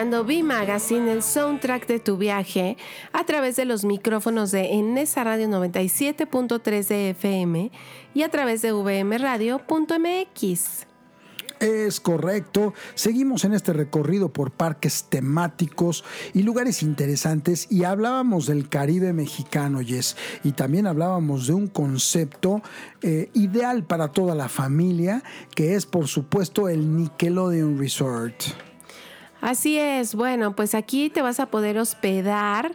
Escuchando Magazine, el soundtrack de tu viaje, a través de los micrófonos de Enesa Radio 97.3 de FM y a través de vmradio.mx. Es correcto. Seguimos en este recorrido por parques temáticos y lugares interesantes y hablábamos del Caribe mexicano, Yes, y también hablábamos de un concepto eh, ideal para toda la familia, que es por supuesto el Nickelodeon Resort. Así es, bueno, pues aquí te vas a poder hospedar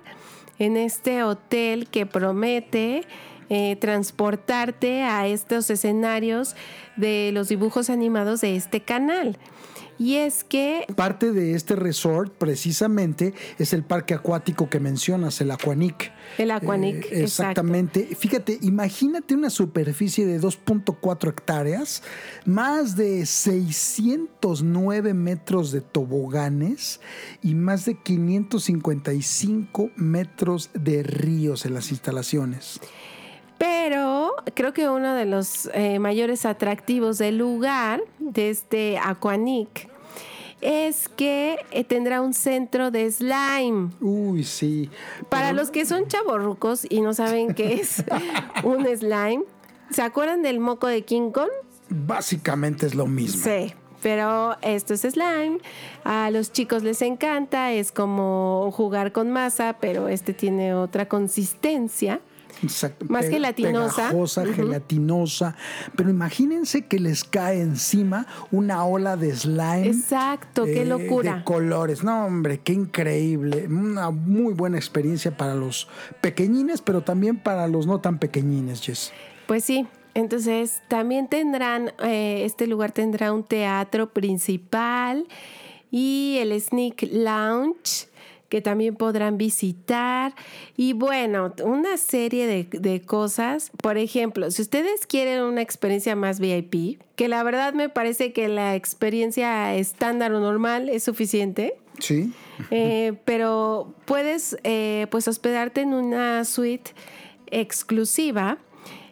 en este hotel que promete eh, transportarte a estos escenarios de los dibujos animados de este canal. Y es que Parte de este resort precisamente es el parque acuático que mencionas, el Aquanic. El Aquanic, Eh, exacto. exactamente. Fíjate, imagínate una superficie de 2.4 hectáreas, más de 609 metros de toboganes y más de 555 metros de ríos en las instalaciones. Pero creo que uno de los eh, mayores atractivos del lugar, de este Aquanic, es que eh, tendrá un centro de slime. Uy, sí. Para los que son chavorrucos y no saben qué es un slime, ¿se acuerdan del moco de King Kong? Básicamente es lo mismo. Sí. Pero esto es slime, a los chicos les encanta, es como jugar con masa, pero este tiene otra consistencia. Exacto. Más Pe- gelatinosa. Pegajosa, Ujú. gelatinosa. Pero imagínense que les cae encima una ola de slime. Exacto, qué eh, locura. De colores. No, hombre, qué increíble. Una muy buena experiencia para los pequeñines, pero también para los no tan pequeñines, Jess. Pues sí, entonces también tendrán, eh, este lugar tendrá un teatro principal y el Sneak Lounge que también podrán visitar. Y bueno, una serie de, de, cosas. Por ejemplo, si ustedes quieren una experiencia más VIP, que la verdad me parece que la experiencia estándar o normal es suficiente. Sí. Eh, pero puedes eh, pues hospedarte en una suite exclusiva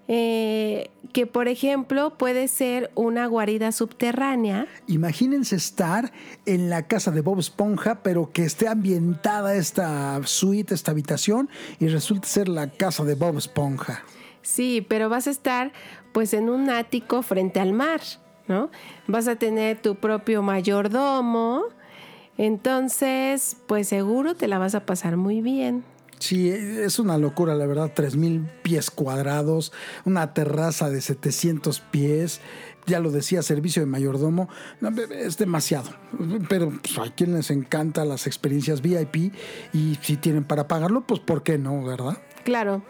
eh, que por ejemplo puede ser una guarida subterránea. Imagínense estar en la casa de Bob Esponja, pero que esté ambientada esta suite, esta habitación, y resulta ser la casa de Bob Esponja. Sí, pero vas a estar pues en un ático frente al mar, ¿no? Vas a tener tu propio mayordomo, entonces pues seguro te la vas a pasar muy bien. Sí, es una locura, la verdad, 3.000 pies cuadrados, una terraza de 700 pies, ya lo decía, servicio de mayordomo, es demasiado. Pero pues, a quienes les encanta las experiencias VIP y si tienen para pagarlo, pues ¿por qué no, verdad? Claro.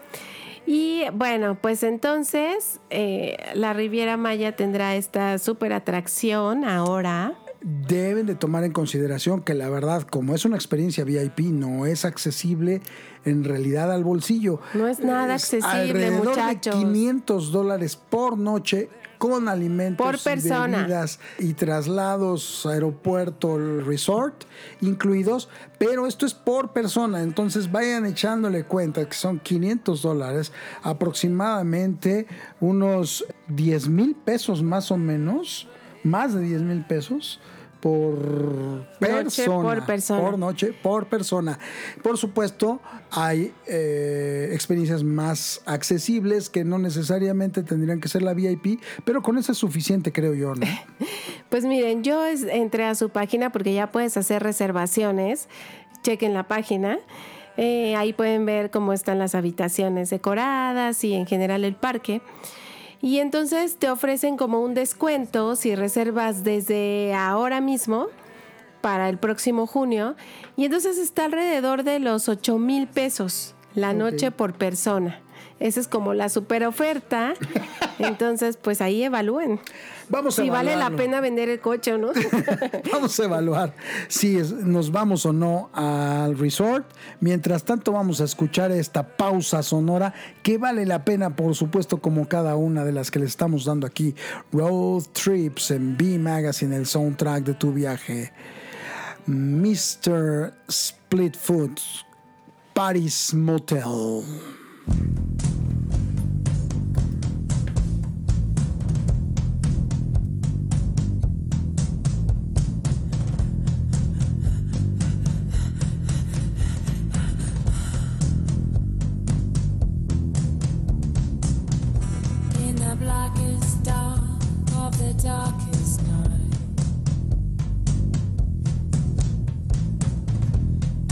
Y bueno, pues entonces eh, la Riviera Maya tendrá esta super atracción ahora deben de tomar en consideración que la verdad, como es una experiencia VIP, no es accesible en realidad al bolsillo. No es nada es accesible, alrededor muchachos. De 500 dólares por noche con alimentos, por persona. bebidas y traslados aeropuerto, resort incluidos, pero esto es por persona, entonces vayan echándole cuenta que son 500 dólares, aproximadamente unos 10 mil pesos más o menos, más de 10 mil pesos por persona, por persona. Por noche, por persona. Por supuesto, hay eh, experiencias más accesibles que no necesariamente tendrían que ser la VIP, pero con eso es suficiente, creo yo, ¿no? Pues miren, yo entré a su página porque ya puedes hacer reservaciones. Chequen la página. Eh, ahí pueden ver cómo están las habitaciones decoradas y en general el parque. Y entonces te ofrecen como un descuento si reservas desde ahora mismo para el próximo junio. Y entonces está alrededor de los 8 mil pesos la okay. noche por persona. Esa es como la super oferta. Entonces, pues ahí evalúen. Vamos a si vale la pena vender el coche o no. vamos a evaluar si es, nos vamos o no al resort. Mientras tanto, vamos a escuchar esta pausa sonora que vale la pena, por supuesto, como cada una de las que le estamos dando aquí. Road Trips en B Magazine, el soundtrack de tu viaje. Mr. Splitfoot, Paris Motel. Darkest night.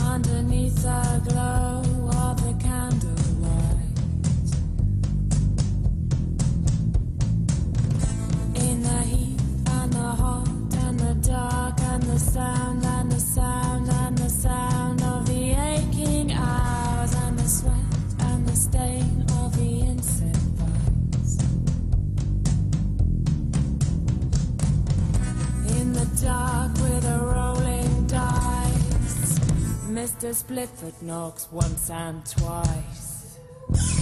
Underneath the glow of the candlelight, Mr. Splitfoot knocks once and twice.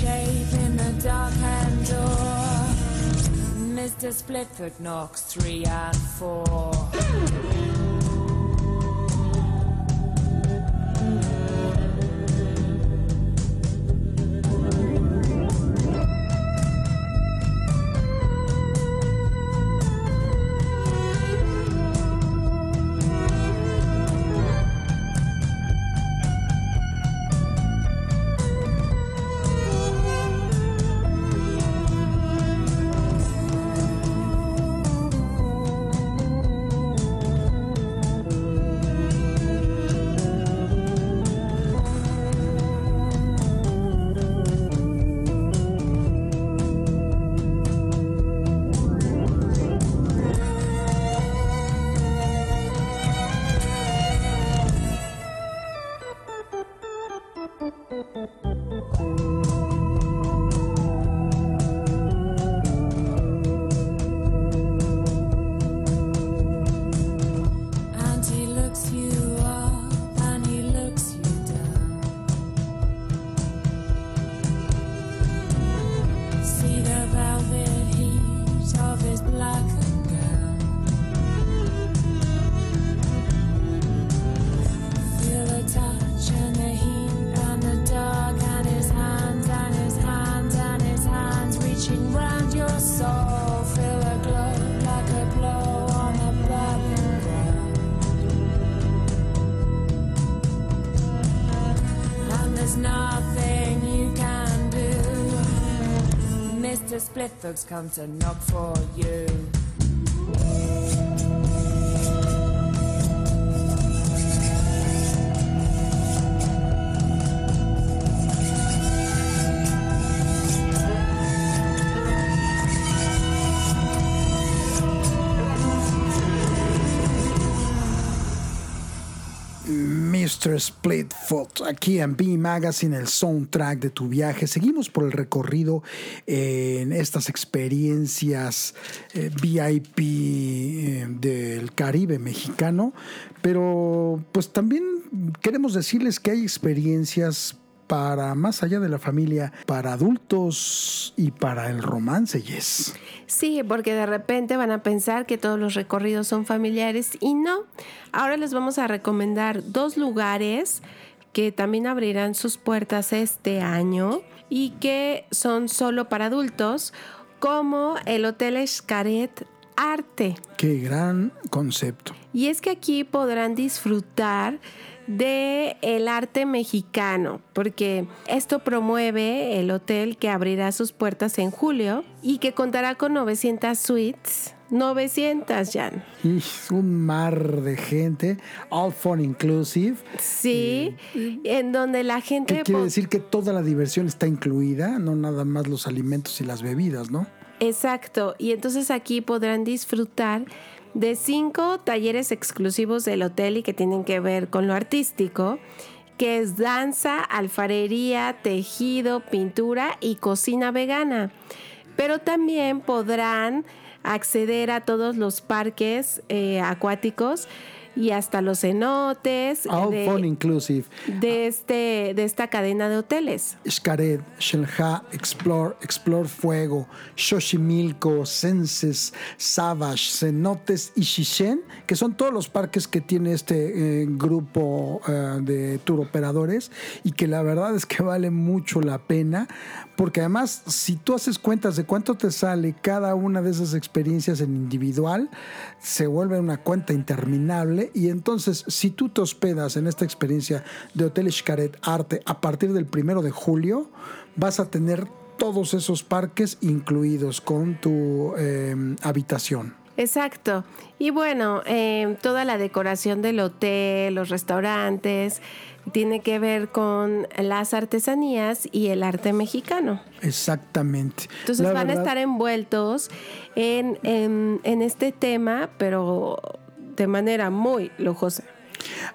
shape in the dark hand door. Mr. Splitfoot knocks three and four. Mr. Splitfoot's come to knock for you. Mr. Splitfoot, aquí en B Magazine, el soundtrack de tu viaje. Seguimos por el recorrido en estas experiencias eh, VIP eh, del Caribe mexicano, pero pues también queremos decirles que hay experiencias para más allá de la familia, para adultos y para el romance, yes. Sí, porque de repente van a pensar que todos los recorridos son familiares y no. Ahora les vamos a recomendar dos lugares que también abrirán sus puertas este año y que son solo para adultos, como el Hotel Escaret Arte. Qué gran concepto. Y es que aquí podrán disfrutar de el arte mexicano, porque esto promueve el hotel que abrirá sus puertas en julio y que contará con 900 suites. 900, Jan. Y un mar de gente, all fun inclusive. Sí, en donde la gente... ¿Qué quiere decir que toda la diversión está incluida, no nada más los alimentos y las bebidas, ¿no? Exacto, y entonces aquí podrán disfrutar de cinco talleres exclusivos del hotel y que tienen que ver con lo artístico, que es danza, alfarería, tejido, pintura y cocina vegana. Pero también podrán acceder a todos los parques eh, acuáticos y hasta los cenotes All de, fun inclusive. de este, de esta cadena de hoteles. Xcaret, Shelha, Explore, Explore Fuego, Xochimilco, Senses, Savage, Cenotes y Shishen, que son todos los parques que tiene este eh, grupo eh, de tour operadores y que la verdad es que vale mucho la pena, porque además si tú haces cuentas de cuánto te sale cada una de esas experiencias en individual, se vuelve una cuenta interminable y entonces si tú te hospedas en esta experiencia de Hotel Xcaret Arte a partir del primero de julio, vas a tener todos esos parques incluidos con tu eh, habitación. Exacto. Y bueno, eh, toda la decoración del hotel, los restaurantes, tiene que ver con las artesanías y el arte mexicano. Exactamente. Entonces La van a estar envueltos en, en- en este tema, pero de manera muy lujosa.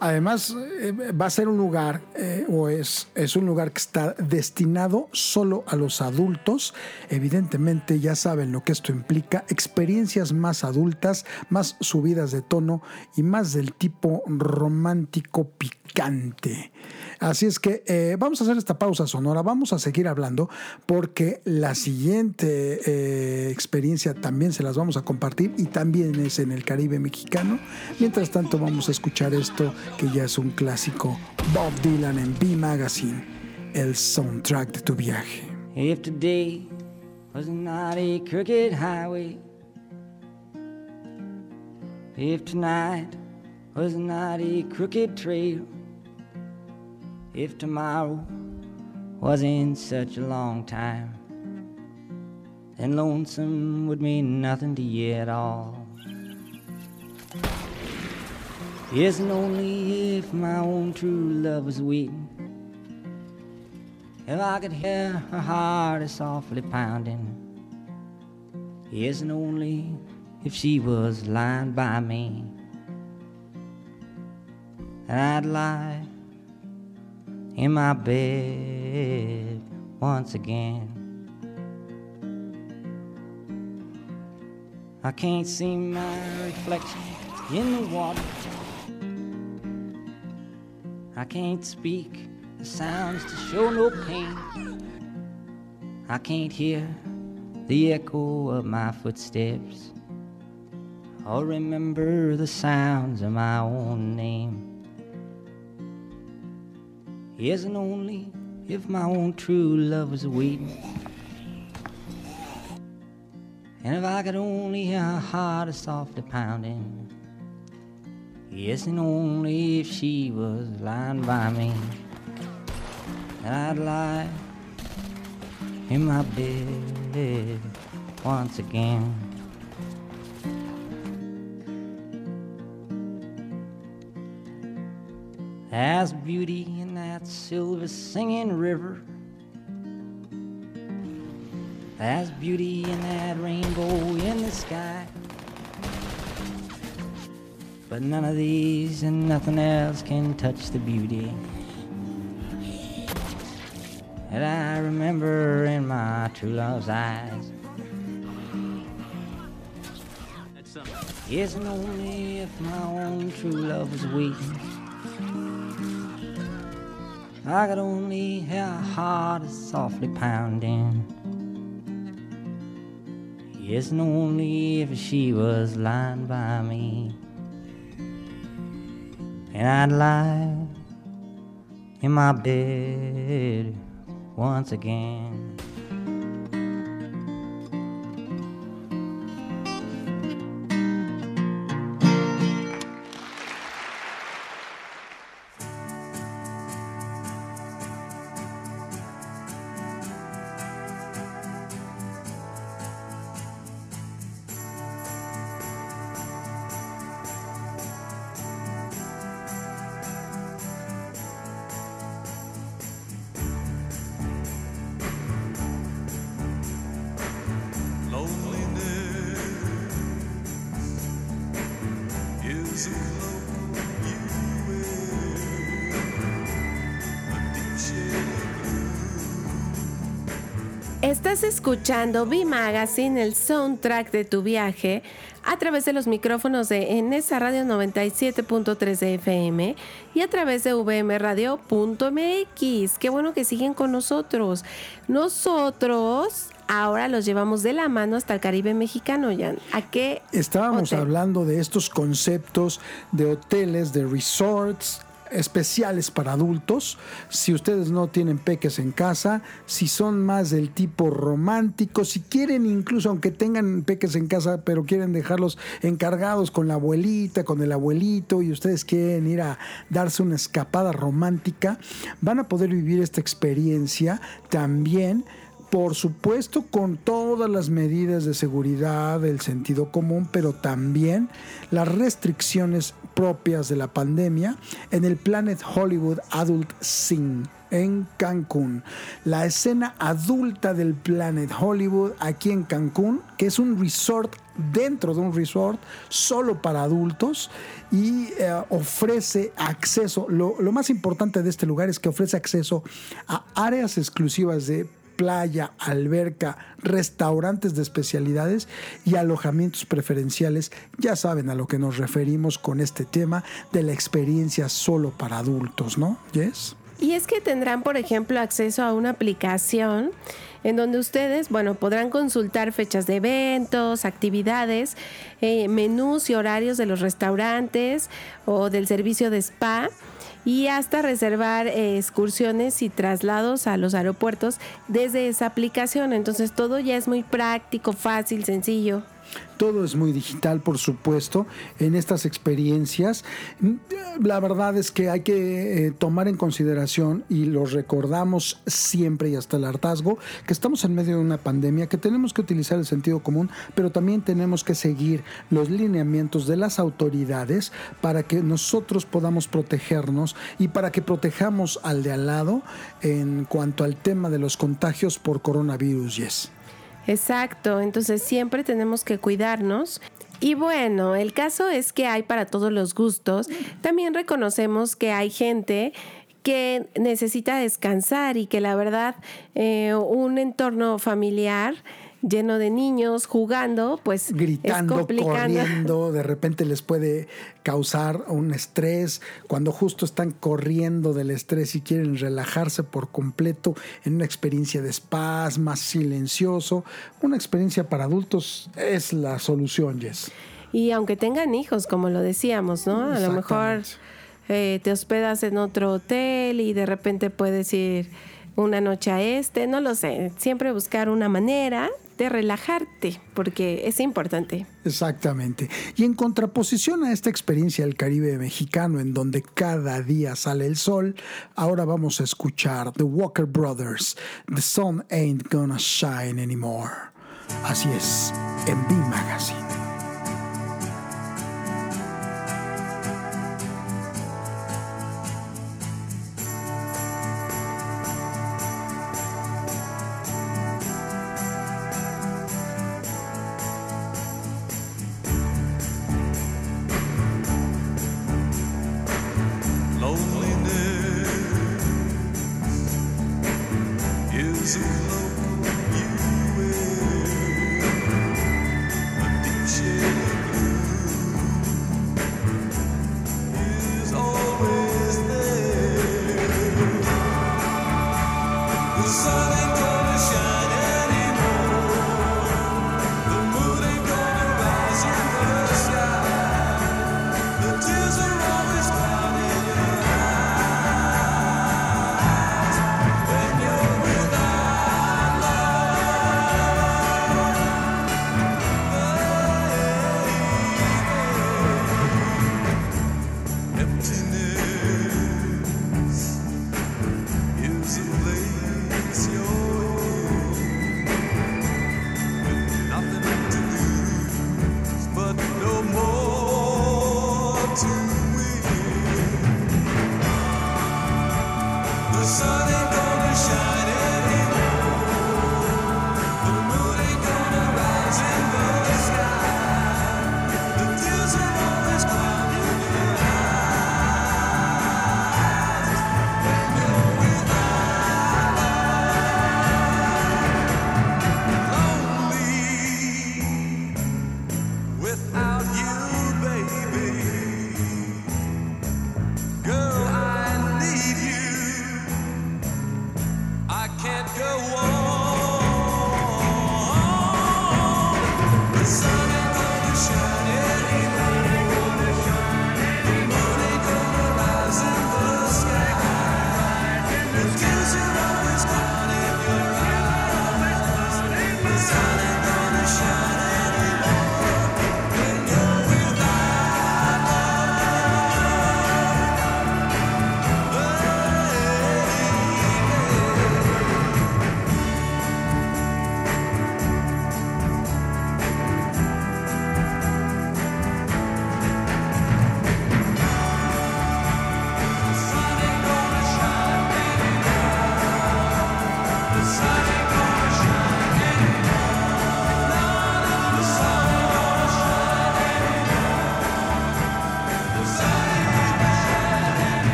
Además, eh, va a ser un lugar, eh, o es, es un lugar que está destinado solo a los adultos. Evidentemente, ya saben lo que esto implica. Experiencias más adultas, más subidas de tono y más del tipo romántico picante. Así es que eh, vamos a hacer esta pausa sonora, vamos a seguir hablando porque la siguiente eh, experiencia también se las vamos a compartir y también es en el Caribe mexicano. Mientras tanto vamos a escuchar esto que ya es un clásico, Bob Dylan en B Magazine, el soundtrack de tu viaje. If today was not a crooked highway, if tonight was not a crooked trail, if tomorrow wasn't such a long time, then lonesome would mean nothing to you at all. And only if my own true love was waiting. If I could hear her heart is softly pounding. And only if she was lying by me. And I'd lie in my bed once again. I can't see my reflection in the water. I can't speak the sounds to show no pain. I can't hear the echo of my footsteps or remember the sounds of my own name. Yes, and only if my own true love was waiting. And if I could only hear her heart softly pounding. Yes, and only if she was lying by me. And I'd lie in my bed once again. There's beauty in that silver singing river. There's beauty in that rainbow in the sky. But none of these and nothing else can touch the beauty that I remember in my true love's eyes. Yes, and only if my own true love was waiting. I could only hear her heart softly pounding. Yes, and only if she was lying by me. And I'd lie in my bed once again. Escuchando B Magazine, el soundtrack de tu viaje, a través de los micrófonos de Enesa Radio 97.3 de FM y a través de vmradio.mx. Qué bueno que siguen con nosotros. Nosotros ahora los llevamos de la mano hasta el Caribe mexicano, Jan. ¿A qué? Estábamos hotel? hablando de estos conceptos de hoteles, de resorts especiales para adultos. Si ustedes no tienen peques en casa, si son más del tipo romántico, si quieren incluso aunque tengan peques en casa, pero quieren dejarlos encargados con la abuelita, con el abuelito y ustedes quieren ir a darse una escapada romántica, van a poder vivir esta experiencia también por supuesto con todas las medidas de seguridad, el sentido común, pero también las restricciones propias de la pandemia en el Planet Hollywood Adult Scene en Cancún. La escena adulta del Planet Hollywood aquí en Cancún, que es un resort dentro de un resort solo para adultos y eh, ofrece acceso, lo, lo más importante de este lugar es que ofrece acceso a áreas exclusivas de playa, alberca, restaurantes de especialidades y alojamientos preferenciales. Ya saben a lo que nos referimos con este tema de la experiencia solo para adultos, ¿no? Yes. Y es que tendrán, por ejemplo, acceso a una aplicación en donde ustedes, bueno, podrán consultar fechas de eventos, actividades, eh, menús y horarios de los restaurantes o del servicio de spa y hasta reservar eh, excursiones y traslados a los aeropuertos desde esa aplicación. Entonces todo ya es muy práctico, fácil, sencillo. Todo es muy digital, por supuesto, en estas experiencias. La verdad es que hay que eh, tomar en consideración, y lo recordamos siempre y hasta el hartazgo, que estamos en medio de una pandemia, que tenemos que utilizar el sentido común, pero también tenemos que seguir los lineamientos de las autoridades para que nosotros podamos protegernos y para que protejamos al de al lado en cuanto al tema de los contagios por coronavirus. Yes. Exacto, entonces siempre tenemos que cuidarnos. Y bueno, el caso es que hay para todos los gustos. También reconocemos que hay gente que necesita descansar y que la verdad eh, un entorno familiar lleno de niños jugando, pues gritando, es corriendo, de repente les puede causar un estrés, cuando justo están corriendo del estrés y quieren relajarse por completo en una experiencia de spas, más silencioso, una experiencia para adultos es la solución, Jess. Y aunque tengan hijos, como lo decíamos, ¿no? A lo mejor eh, te hospedas en otro hotel y de repente puedes ir una noche a este, no lo sé. Siempre buscar una manera de relajarte, porque es importante. Exactamente. Y en contraposición a esta experiencia del Caribe mexicano, en donde cada día sale el sol, ahora vamos a escuchar The Walker Brothers, The Sun Ain't Gonna Shine Anymore. Así es, en B Magazine.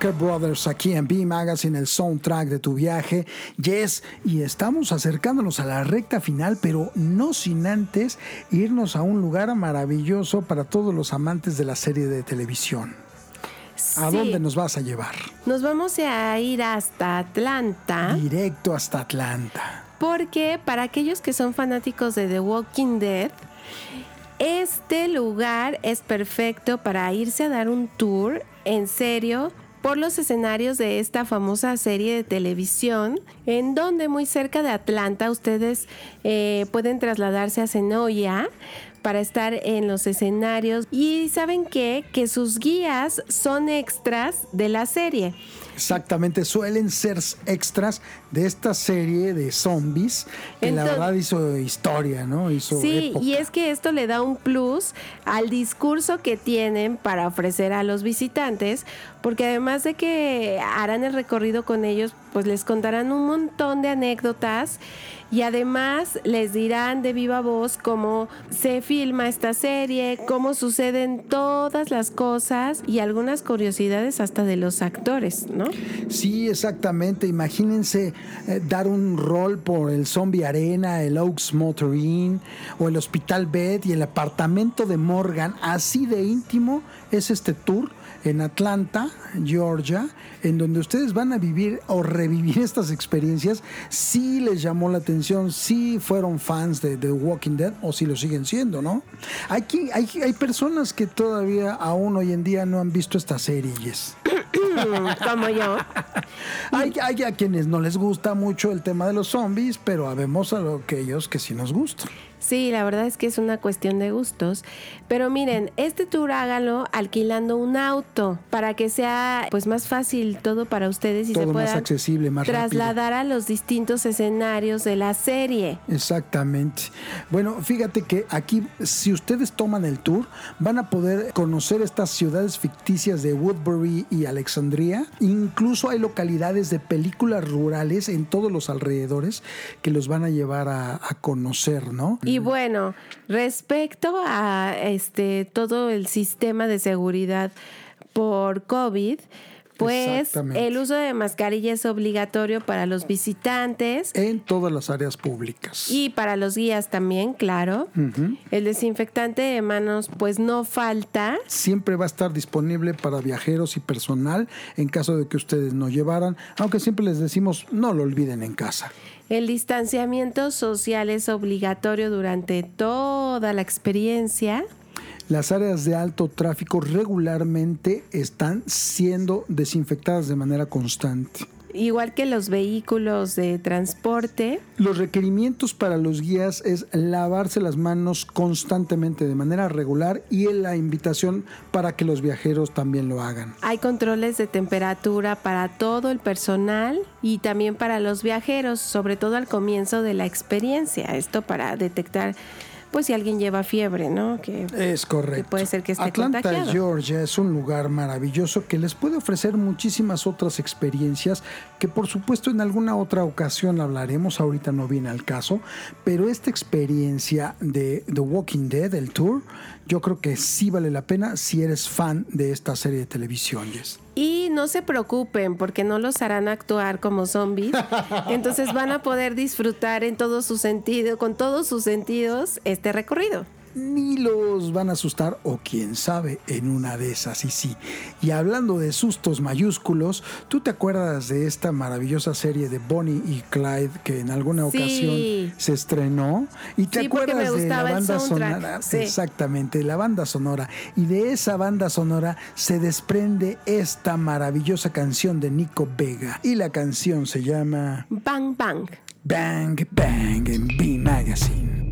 Brothers aquí en B Magazine, el soundtrack de tu viaje. Yes, y estamos acercándonos a la recta final, pero no sin antes irnos a un lugar maravilloso para todos los amantes de la serie de televisión. ¿A Sí. dónde nos vas a llevar? Nos vamos a ir hasta Atlanta. Directo hasta Atlanta. Porque para aquellos que son fanáticos de The Walking Dead, este lugar es perfecto para irse a dar un tour en serio por los escenarios de esta famosa serie de televisión, en donde muy cerca de Atlanta ustedes eh, pueden trasladarse a Senoia para estar en los escenarios y saben qué? que sus guías son extras de la serie. Exactamente, suelen ser extras de esta serie de zombies que la verdad hizo historia, ¿no? Hizo Sí, época. y es que esto le da un plus al discurso que tienen para ofrecer a los visitantes, porque además de que harán el recorrido con ellos pues les contarán un montón de anécdotas y además les dirán de viva voz cómo se filma esta serie, cómo suceden todas las cosas y algunas curiosidades hasta de los actores, ¿no? Sí, exactamente. Imagínense eh, dar un rol por el Zombie Arena, el Oaks Motor Inn o el Hospital Bed y el apartamento de Morgan. Así de íntimo es este tour en Atlanta, Georgia, en donde ustedes van a vivir o revivir estas experiencias. Si les llamó la atención, si fueron fans de The Walking Dead o si lo siguen siendo, ¿no? Hay, hay, hay personas que todavía aún hoy en día no han visto esta serie. Jess. como yo. Hay, hay a quienes no les gusta mucho el tema de los zombies, pero habemos a aquellos que sí nos gusta. Sí, la verdad es que es una cuestión de gustos. Pero miren, este tour háganlo alquilando un auto para que sea pues más fácil todo para ustedes y Todo se más puedan accesible, más rápido. trasladar a los distintos escenarios de la serie. Exactamente. Bueno, fíjate que aquí, si ustedes toman el tour, van a poder conocer estas ciudades ficticias de Woodbury y Alexandria. Incluso hay localidades de películas rurales en todos los alrededores que los van a llevar a, a conocer, ¿no? Y bueno, respecto a este todo el sistema de seguridad por COVID, pues el uso de mascarilla es obligatorio para los visitantes En todas las áreas públicas. y para los guías también, claro. El desinfectante de manos pues no falta. Siempre va a estar disponible para viajeros y personal en caso de que ustedes no llevaran, aunque siempre les decimos no lo olviden en casa. El distanciamiento social es obligatorio durante toda la experiencia. Las áreas de alto tráfico regularmente están siendo desinfectadas de manera constante. Igual que los vehículos de transporte, Los requerimientos para los guías es lavarse las manos constantemente de manera regular y en la invitación para que los viajeros también lo hagan. hay controles de temperatura para todo el personal y también para los viajeros, sobre todo al comienzo de la experiencia. Esto para detectar, pues, si alguien lleva fiebre, ¿no? Que Es correcto. Que puede ser que esté Atlanta, contagiado. Georgia es un lugar maravilloso que les puede ofrecer muchísimas otras experiencias que por supuesto en alguna otra ocasión hablaremos, ahorita no viene al caso, pero esta experiencia de The Walking Dead, el tour, yo creo que sí vale la pena si eres fan de esta serie de televisión, Jess. Y no se preocupen porque no los harán actuar como zombies. Entonces van a poder disfrutar en todo su sentido, con todos sus sentidos, este recorrido. Ni los van a asustar o quién sabe en una de esas y sí. Y hablando de sustos mayúsculos, ¿tú te acuerdas de esta maravillosa serie de Bonnie y Clyde que en alguna Sí. ocasión se estrenó? ¿Y te Sí, acuerdas de la banda sonora? sí. Exactamente, la banda sonora. Y de esa banda sonora se desprende esta maravillosa canción de Nico Vega. Y la canción se llama Bang Bang. Bang Bang en B Magazine.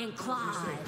And Clyde.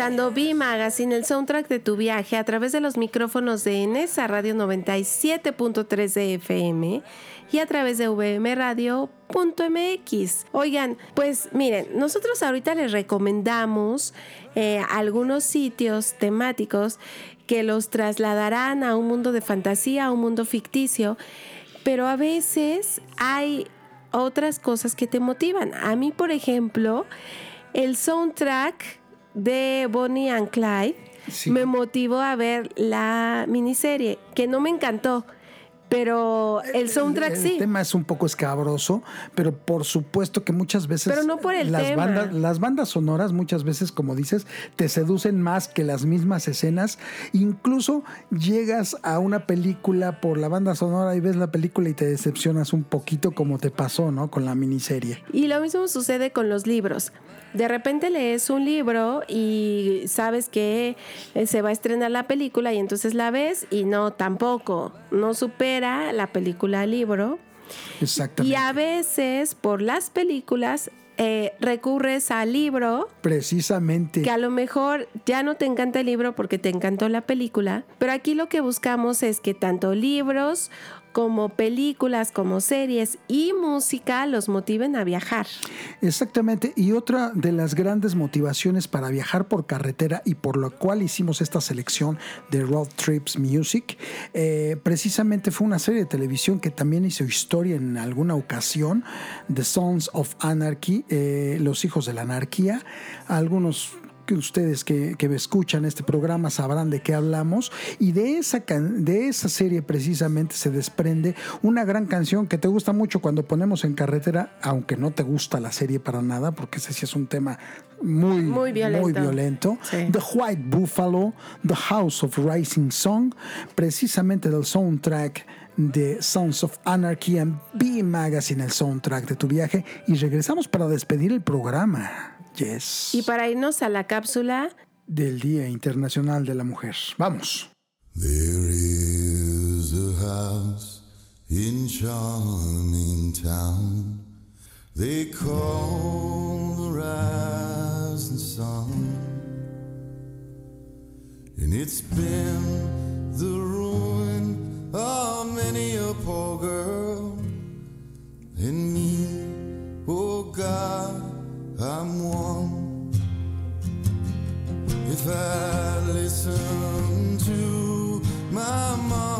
Escuchando B Magazine, el soundtrack de tu viaje a través de los micrófonos de Enesa Radio 97.3 de FM y a través de vmradio.mx. Oigan, pues miren, nosotros ahorita les recomendamos eh, algunos sitios temáticos que los trasladarán a un mundo de fantasía, a un mundo ficticio, pero a veces hay otras cosas que te motivan. A mí, por ejemplo, el soundtrack de Bonnie and Clyde Sí. me motivó a ver la miniserie, que no me encantó, pero el soundtrack el sí. tema es un poco escabroso, pero por supuesto que muchas veces Pero no por el las tema. bandas las bandas sonoras muchas veces como dices te seducen más que las mismas escenas, incluso llegas a una película por la banda sonora y ves la película y te decepcionas un poquito como te pasó, ¿no? con la miniserie. Y lo mismo sucede con los libros. De repente lees un libro y sabes que eh, se va a estrenar la película y entonces la ves y no, tampoco, no supera la película al libro. Exactamente. Y a veces por las películas eh, recurres al libro Precisamente. que a lo mejor ya no te encanta el libro porque te encantó la película, pero aquí lo que buscamos es que tanto libros como películas, como series y música los motiven a viajar. Exactamente, y otra de las grandes motivaciones para viajar por carretera y por lo cual hicimos esta selección de Road Trips Music, eh, precisamente fue una serie de televisión que también hizo historia en alguna ocasión, The Sons of Anarchy, eh, Los Hijos de la Anarquía, algunos que ustedes que, que me escuchan este programa sabrán de qué hablamos y de esa, can- de esa serie precisamente se desprende una gran canción que te gusta mucho cuando ponemos en carretera, aunque no te gusta la serie para nada, porque ese sí es un tema muy, Muy violento. muy violento. Sí. The White Buffalo, The House of Rising Song, precisamente del soundtrack de Sons of Anarchy and B Magazine, el soundtrack de tu viaje. Y regresamos para despedir el programa. Yes. Y para irnos a la cápsula, del Día Internacional de la Mujer. Vamos. There is a house in charming town they call the rising sun, and it's been the ruin of many a poor girl, and me, oh God, I'm one. If I listen to my mama,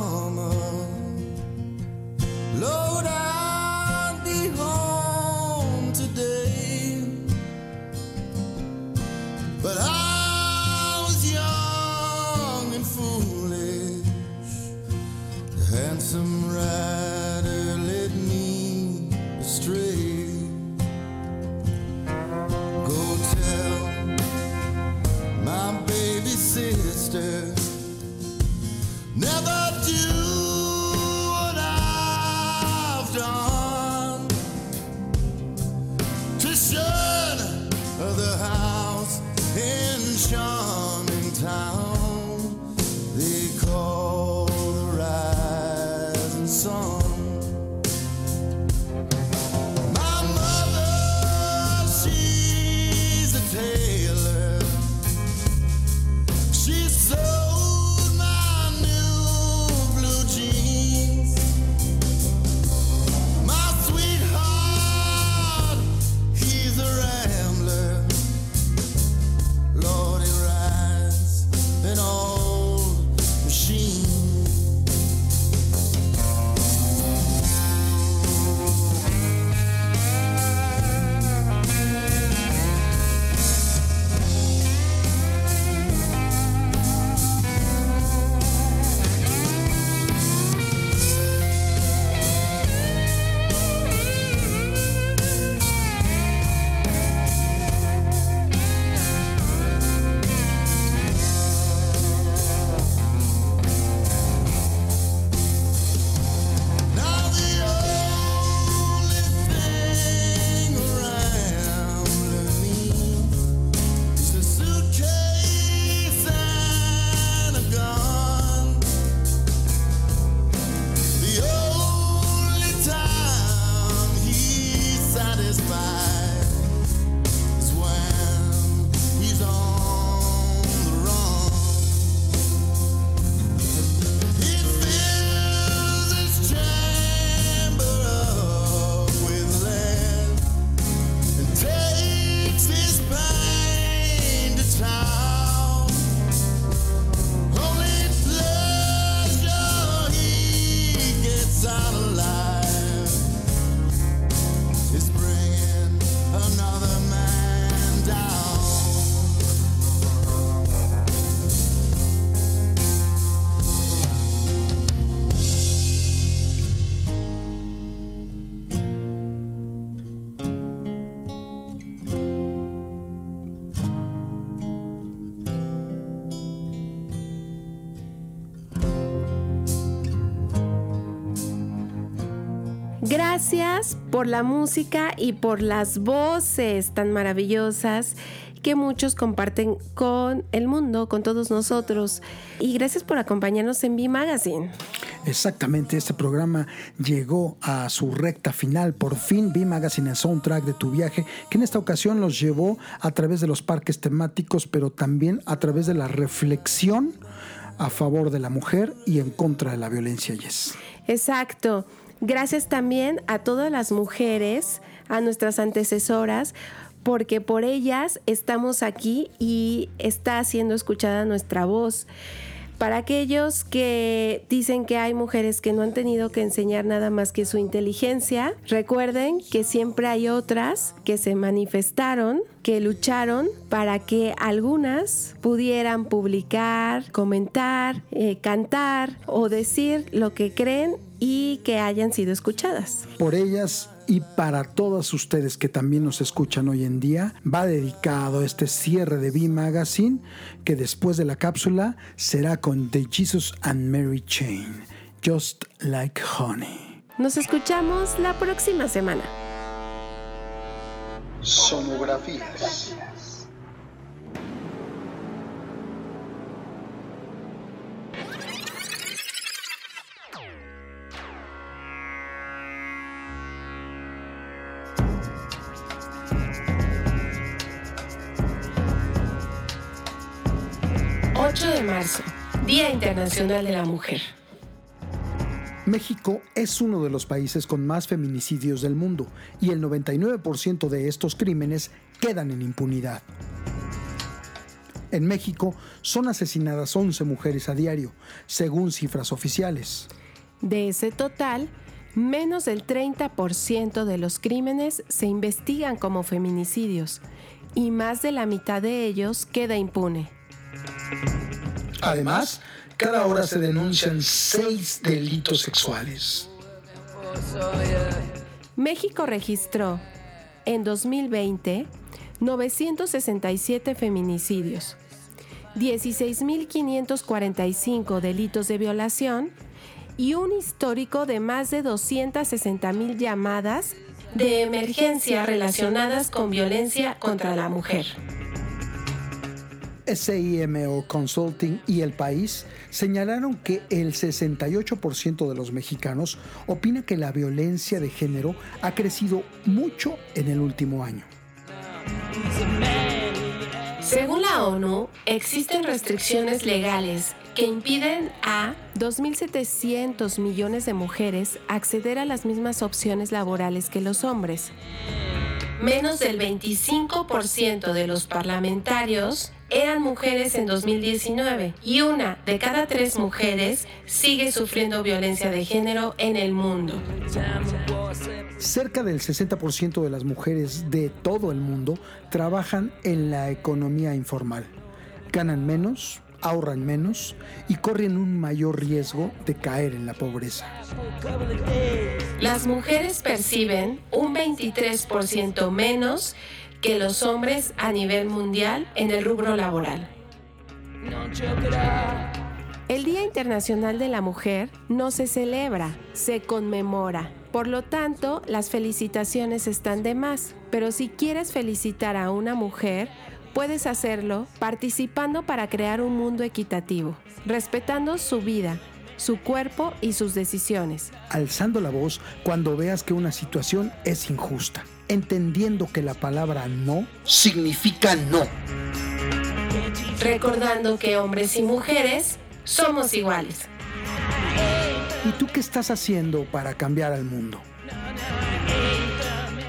Gracias por la música y por las voces tan maravillosas que muchos comparten con el mundo, con todos nosotros. Y gracias por acompañarnos en B Magazine. Exactamente, este programa llegó a su recta final. Por fin, B Magazine, el soundtrack de tu viaje, que en esta ocasión los llevó a través de los parques temáticos, pero también a través de la reflexión a favor de la mujer y en contra de la violencia. Yes. Exacto. Gracias también a todas las mujeres, a nuestras antecesoras, porque por ellas estamos aquí y está siendo escuchada nuestra voz. Para aquellos que dicen que hay mujeres que no han tenido que enseñar nada más que su inteligencia, recuerden que siempre hay otras que se manifestaron, que lucharon para que algunas pudieran publicar, comentar, eh, cantar o decir lo que creen y que hayan sido escuchadas. Por ellas y para todas ustedes que también nos escuchan hoy en día, va dedicado este cierre de B Magazine, que después de la cápsula será con The Jesus and Mary Chain, Just Like Honey. Nos escuchamos la próxima semana. Sonografías. Marzo, Día Internacional de la Mujer. México es uno de los países con más feminicidios del mundo y el 99% de estos crímenes quedan en impunidad. En México son asesinadas 11 mujeres a diario, según cifras oficiales. De ese total, menos del 30% de los crímenes se investigan como feminicidios y más de la mitad de ellos queda impune. Además, cada hora se denuncian seis delitos sexuales. México registró en 2020 967 feminicidios, 16.545 delitos de violación y un histórico de más de 260.000 llamadas de emergencia relacionadas con violencia contra la mujer. SIMO Consulting y El País señalaron que el 68% de los mexicanos opina que la violencia de género ha crecido mucho en el último año. Según la ONU, existen restricciones legales que impiden a 2.700 millones de mujeres acceder a las mismas opciones laborales que los hombres. Menos del 25% de los parlamentarios eran mujeres en 2019 y una de cada tres mujeres sigue sufriendo violencia de género en el mundo. Cerca del 60% de las mujeres de todo el mundo trabajan en la economía informal. Ganan menos, ahorran menos y corren un mayor riesgo de caer en la pobreza. Las mujeres perciben un 23% menos que los hombres a nivel mundial en el rubro laboral. El Día Internacional de la Mujer no se celebra, se conmemora. Por lo tanto, las felicitaciones están de más. Pero si quieres felicitar a una mujer, puedes hacerlo participando para crear un mundo equitativo, respetando su vida, su cuerpo y sus decisiones. Alzando la voz cuando veas que una situación es injusta entendiendo que la palabra no significa no. Recordando que hombres y mujeres somos iguales. ¿Y tú qué estás haciendo para cambiar al mundo?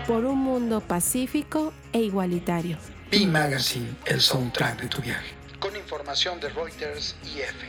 Por un mundo pacífico e igualitario. B Magazine, el soundtrack de tu viaje. Con información de Reuters y F.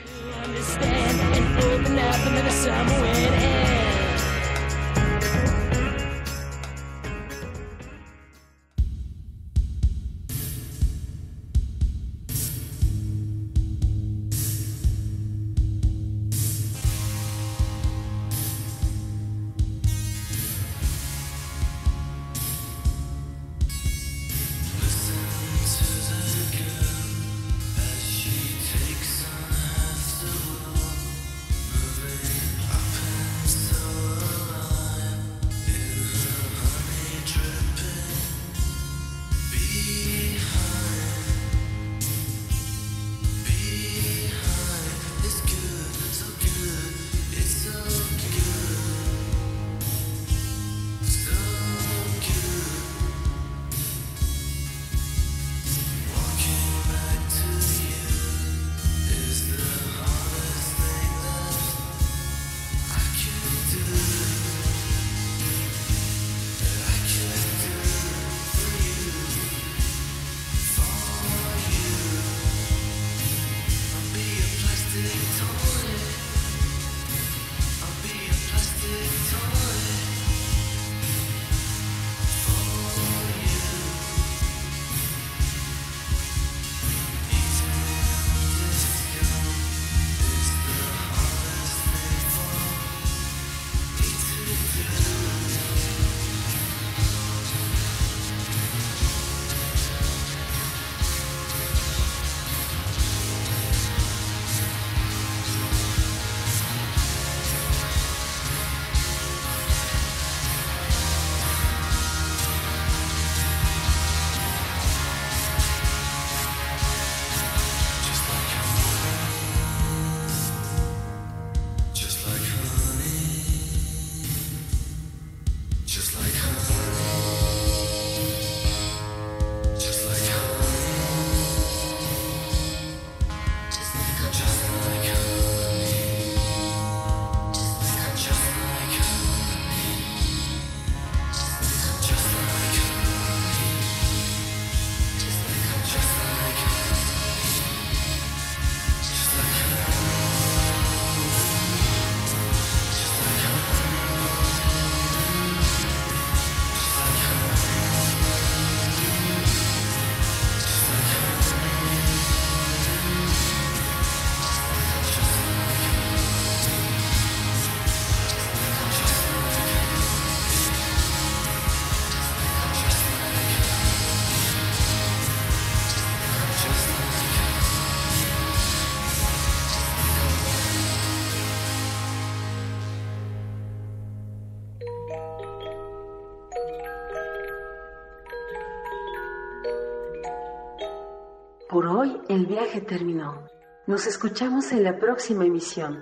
viaje terminó. Nos escuchamos en la próxima emisión.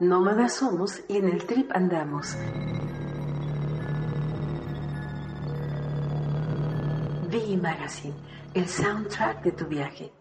Nómadas somos y en el trip andamos. V Magazine, el soundtrack de tu viaje.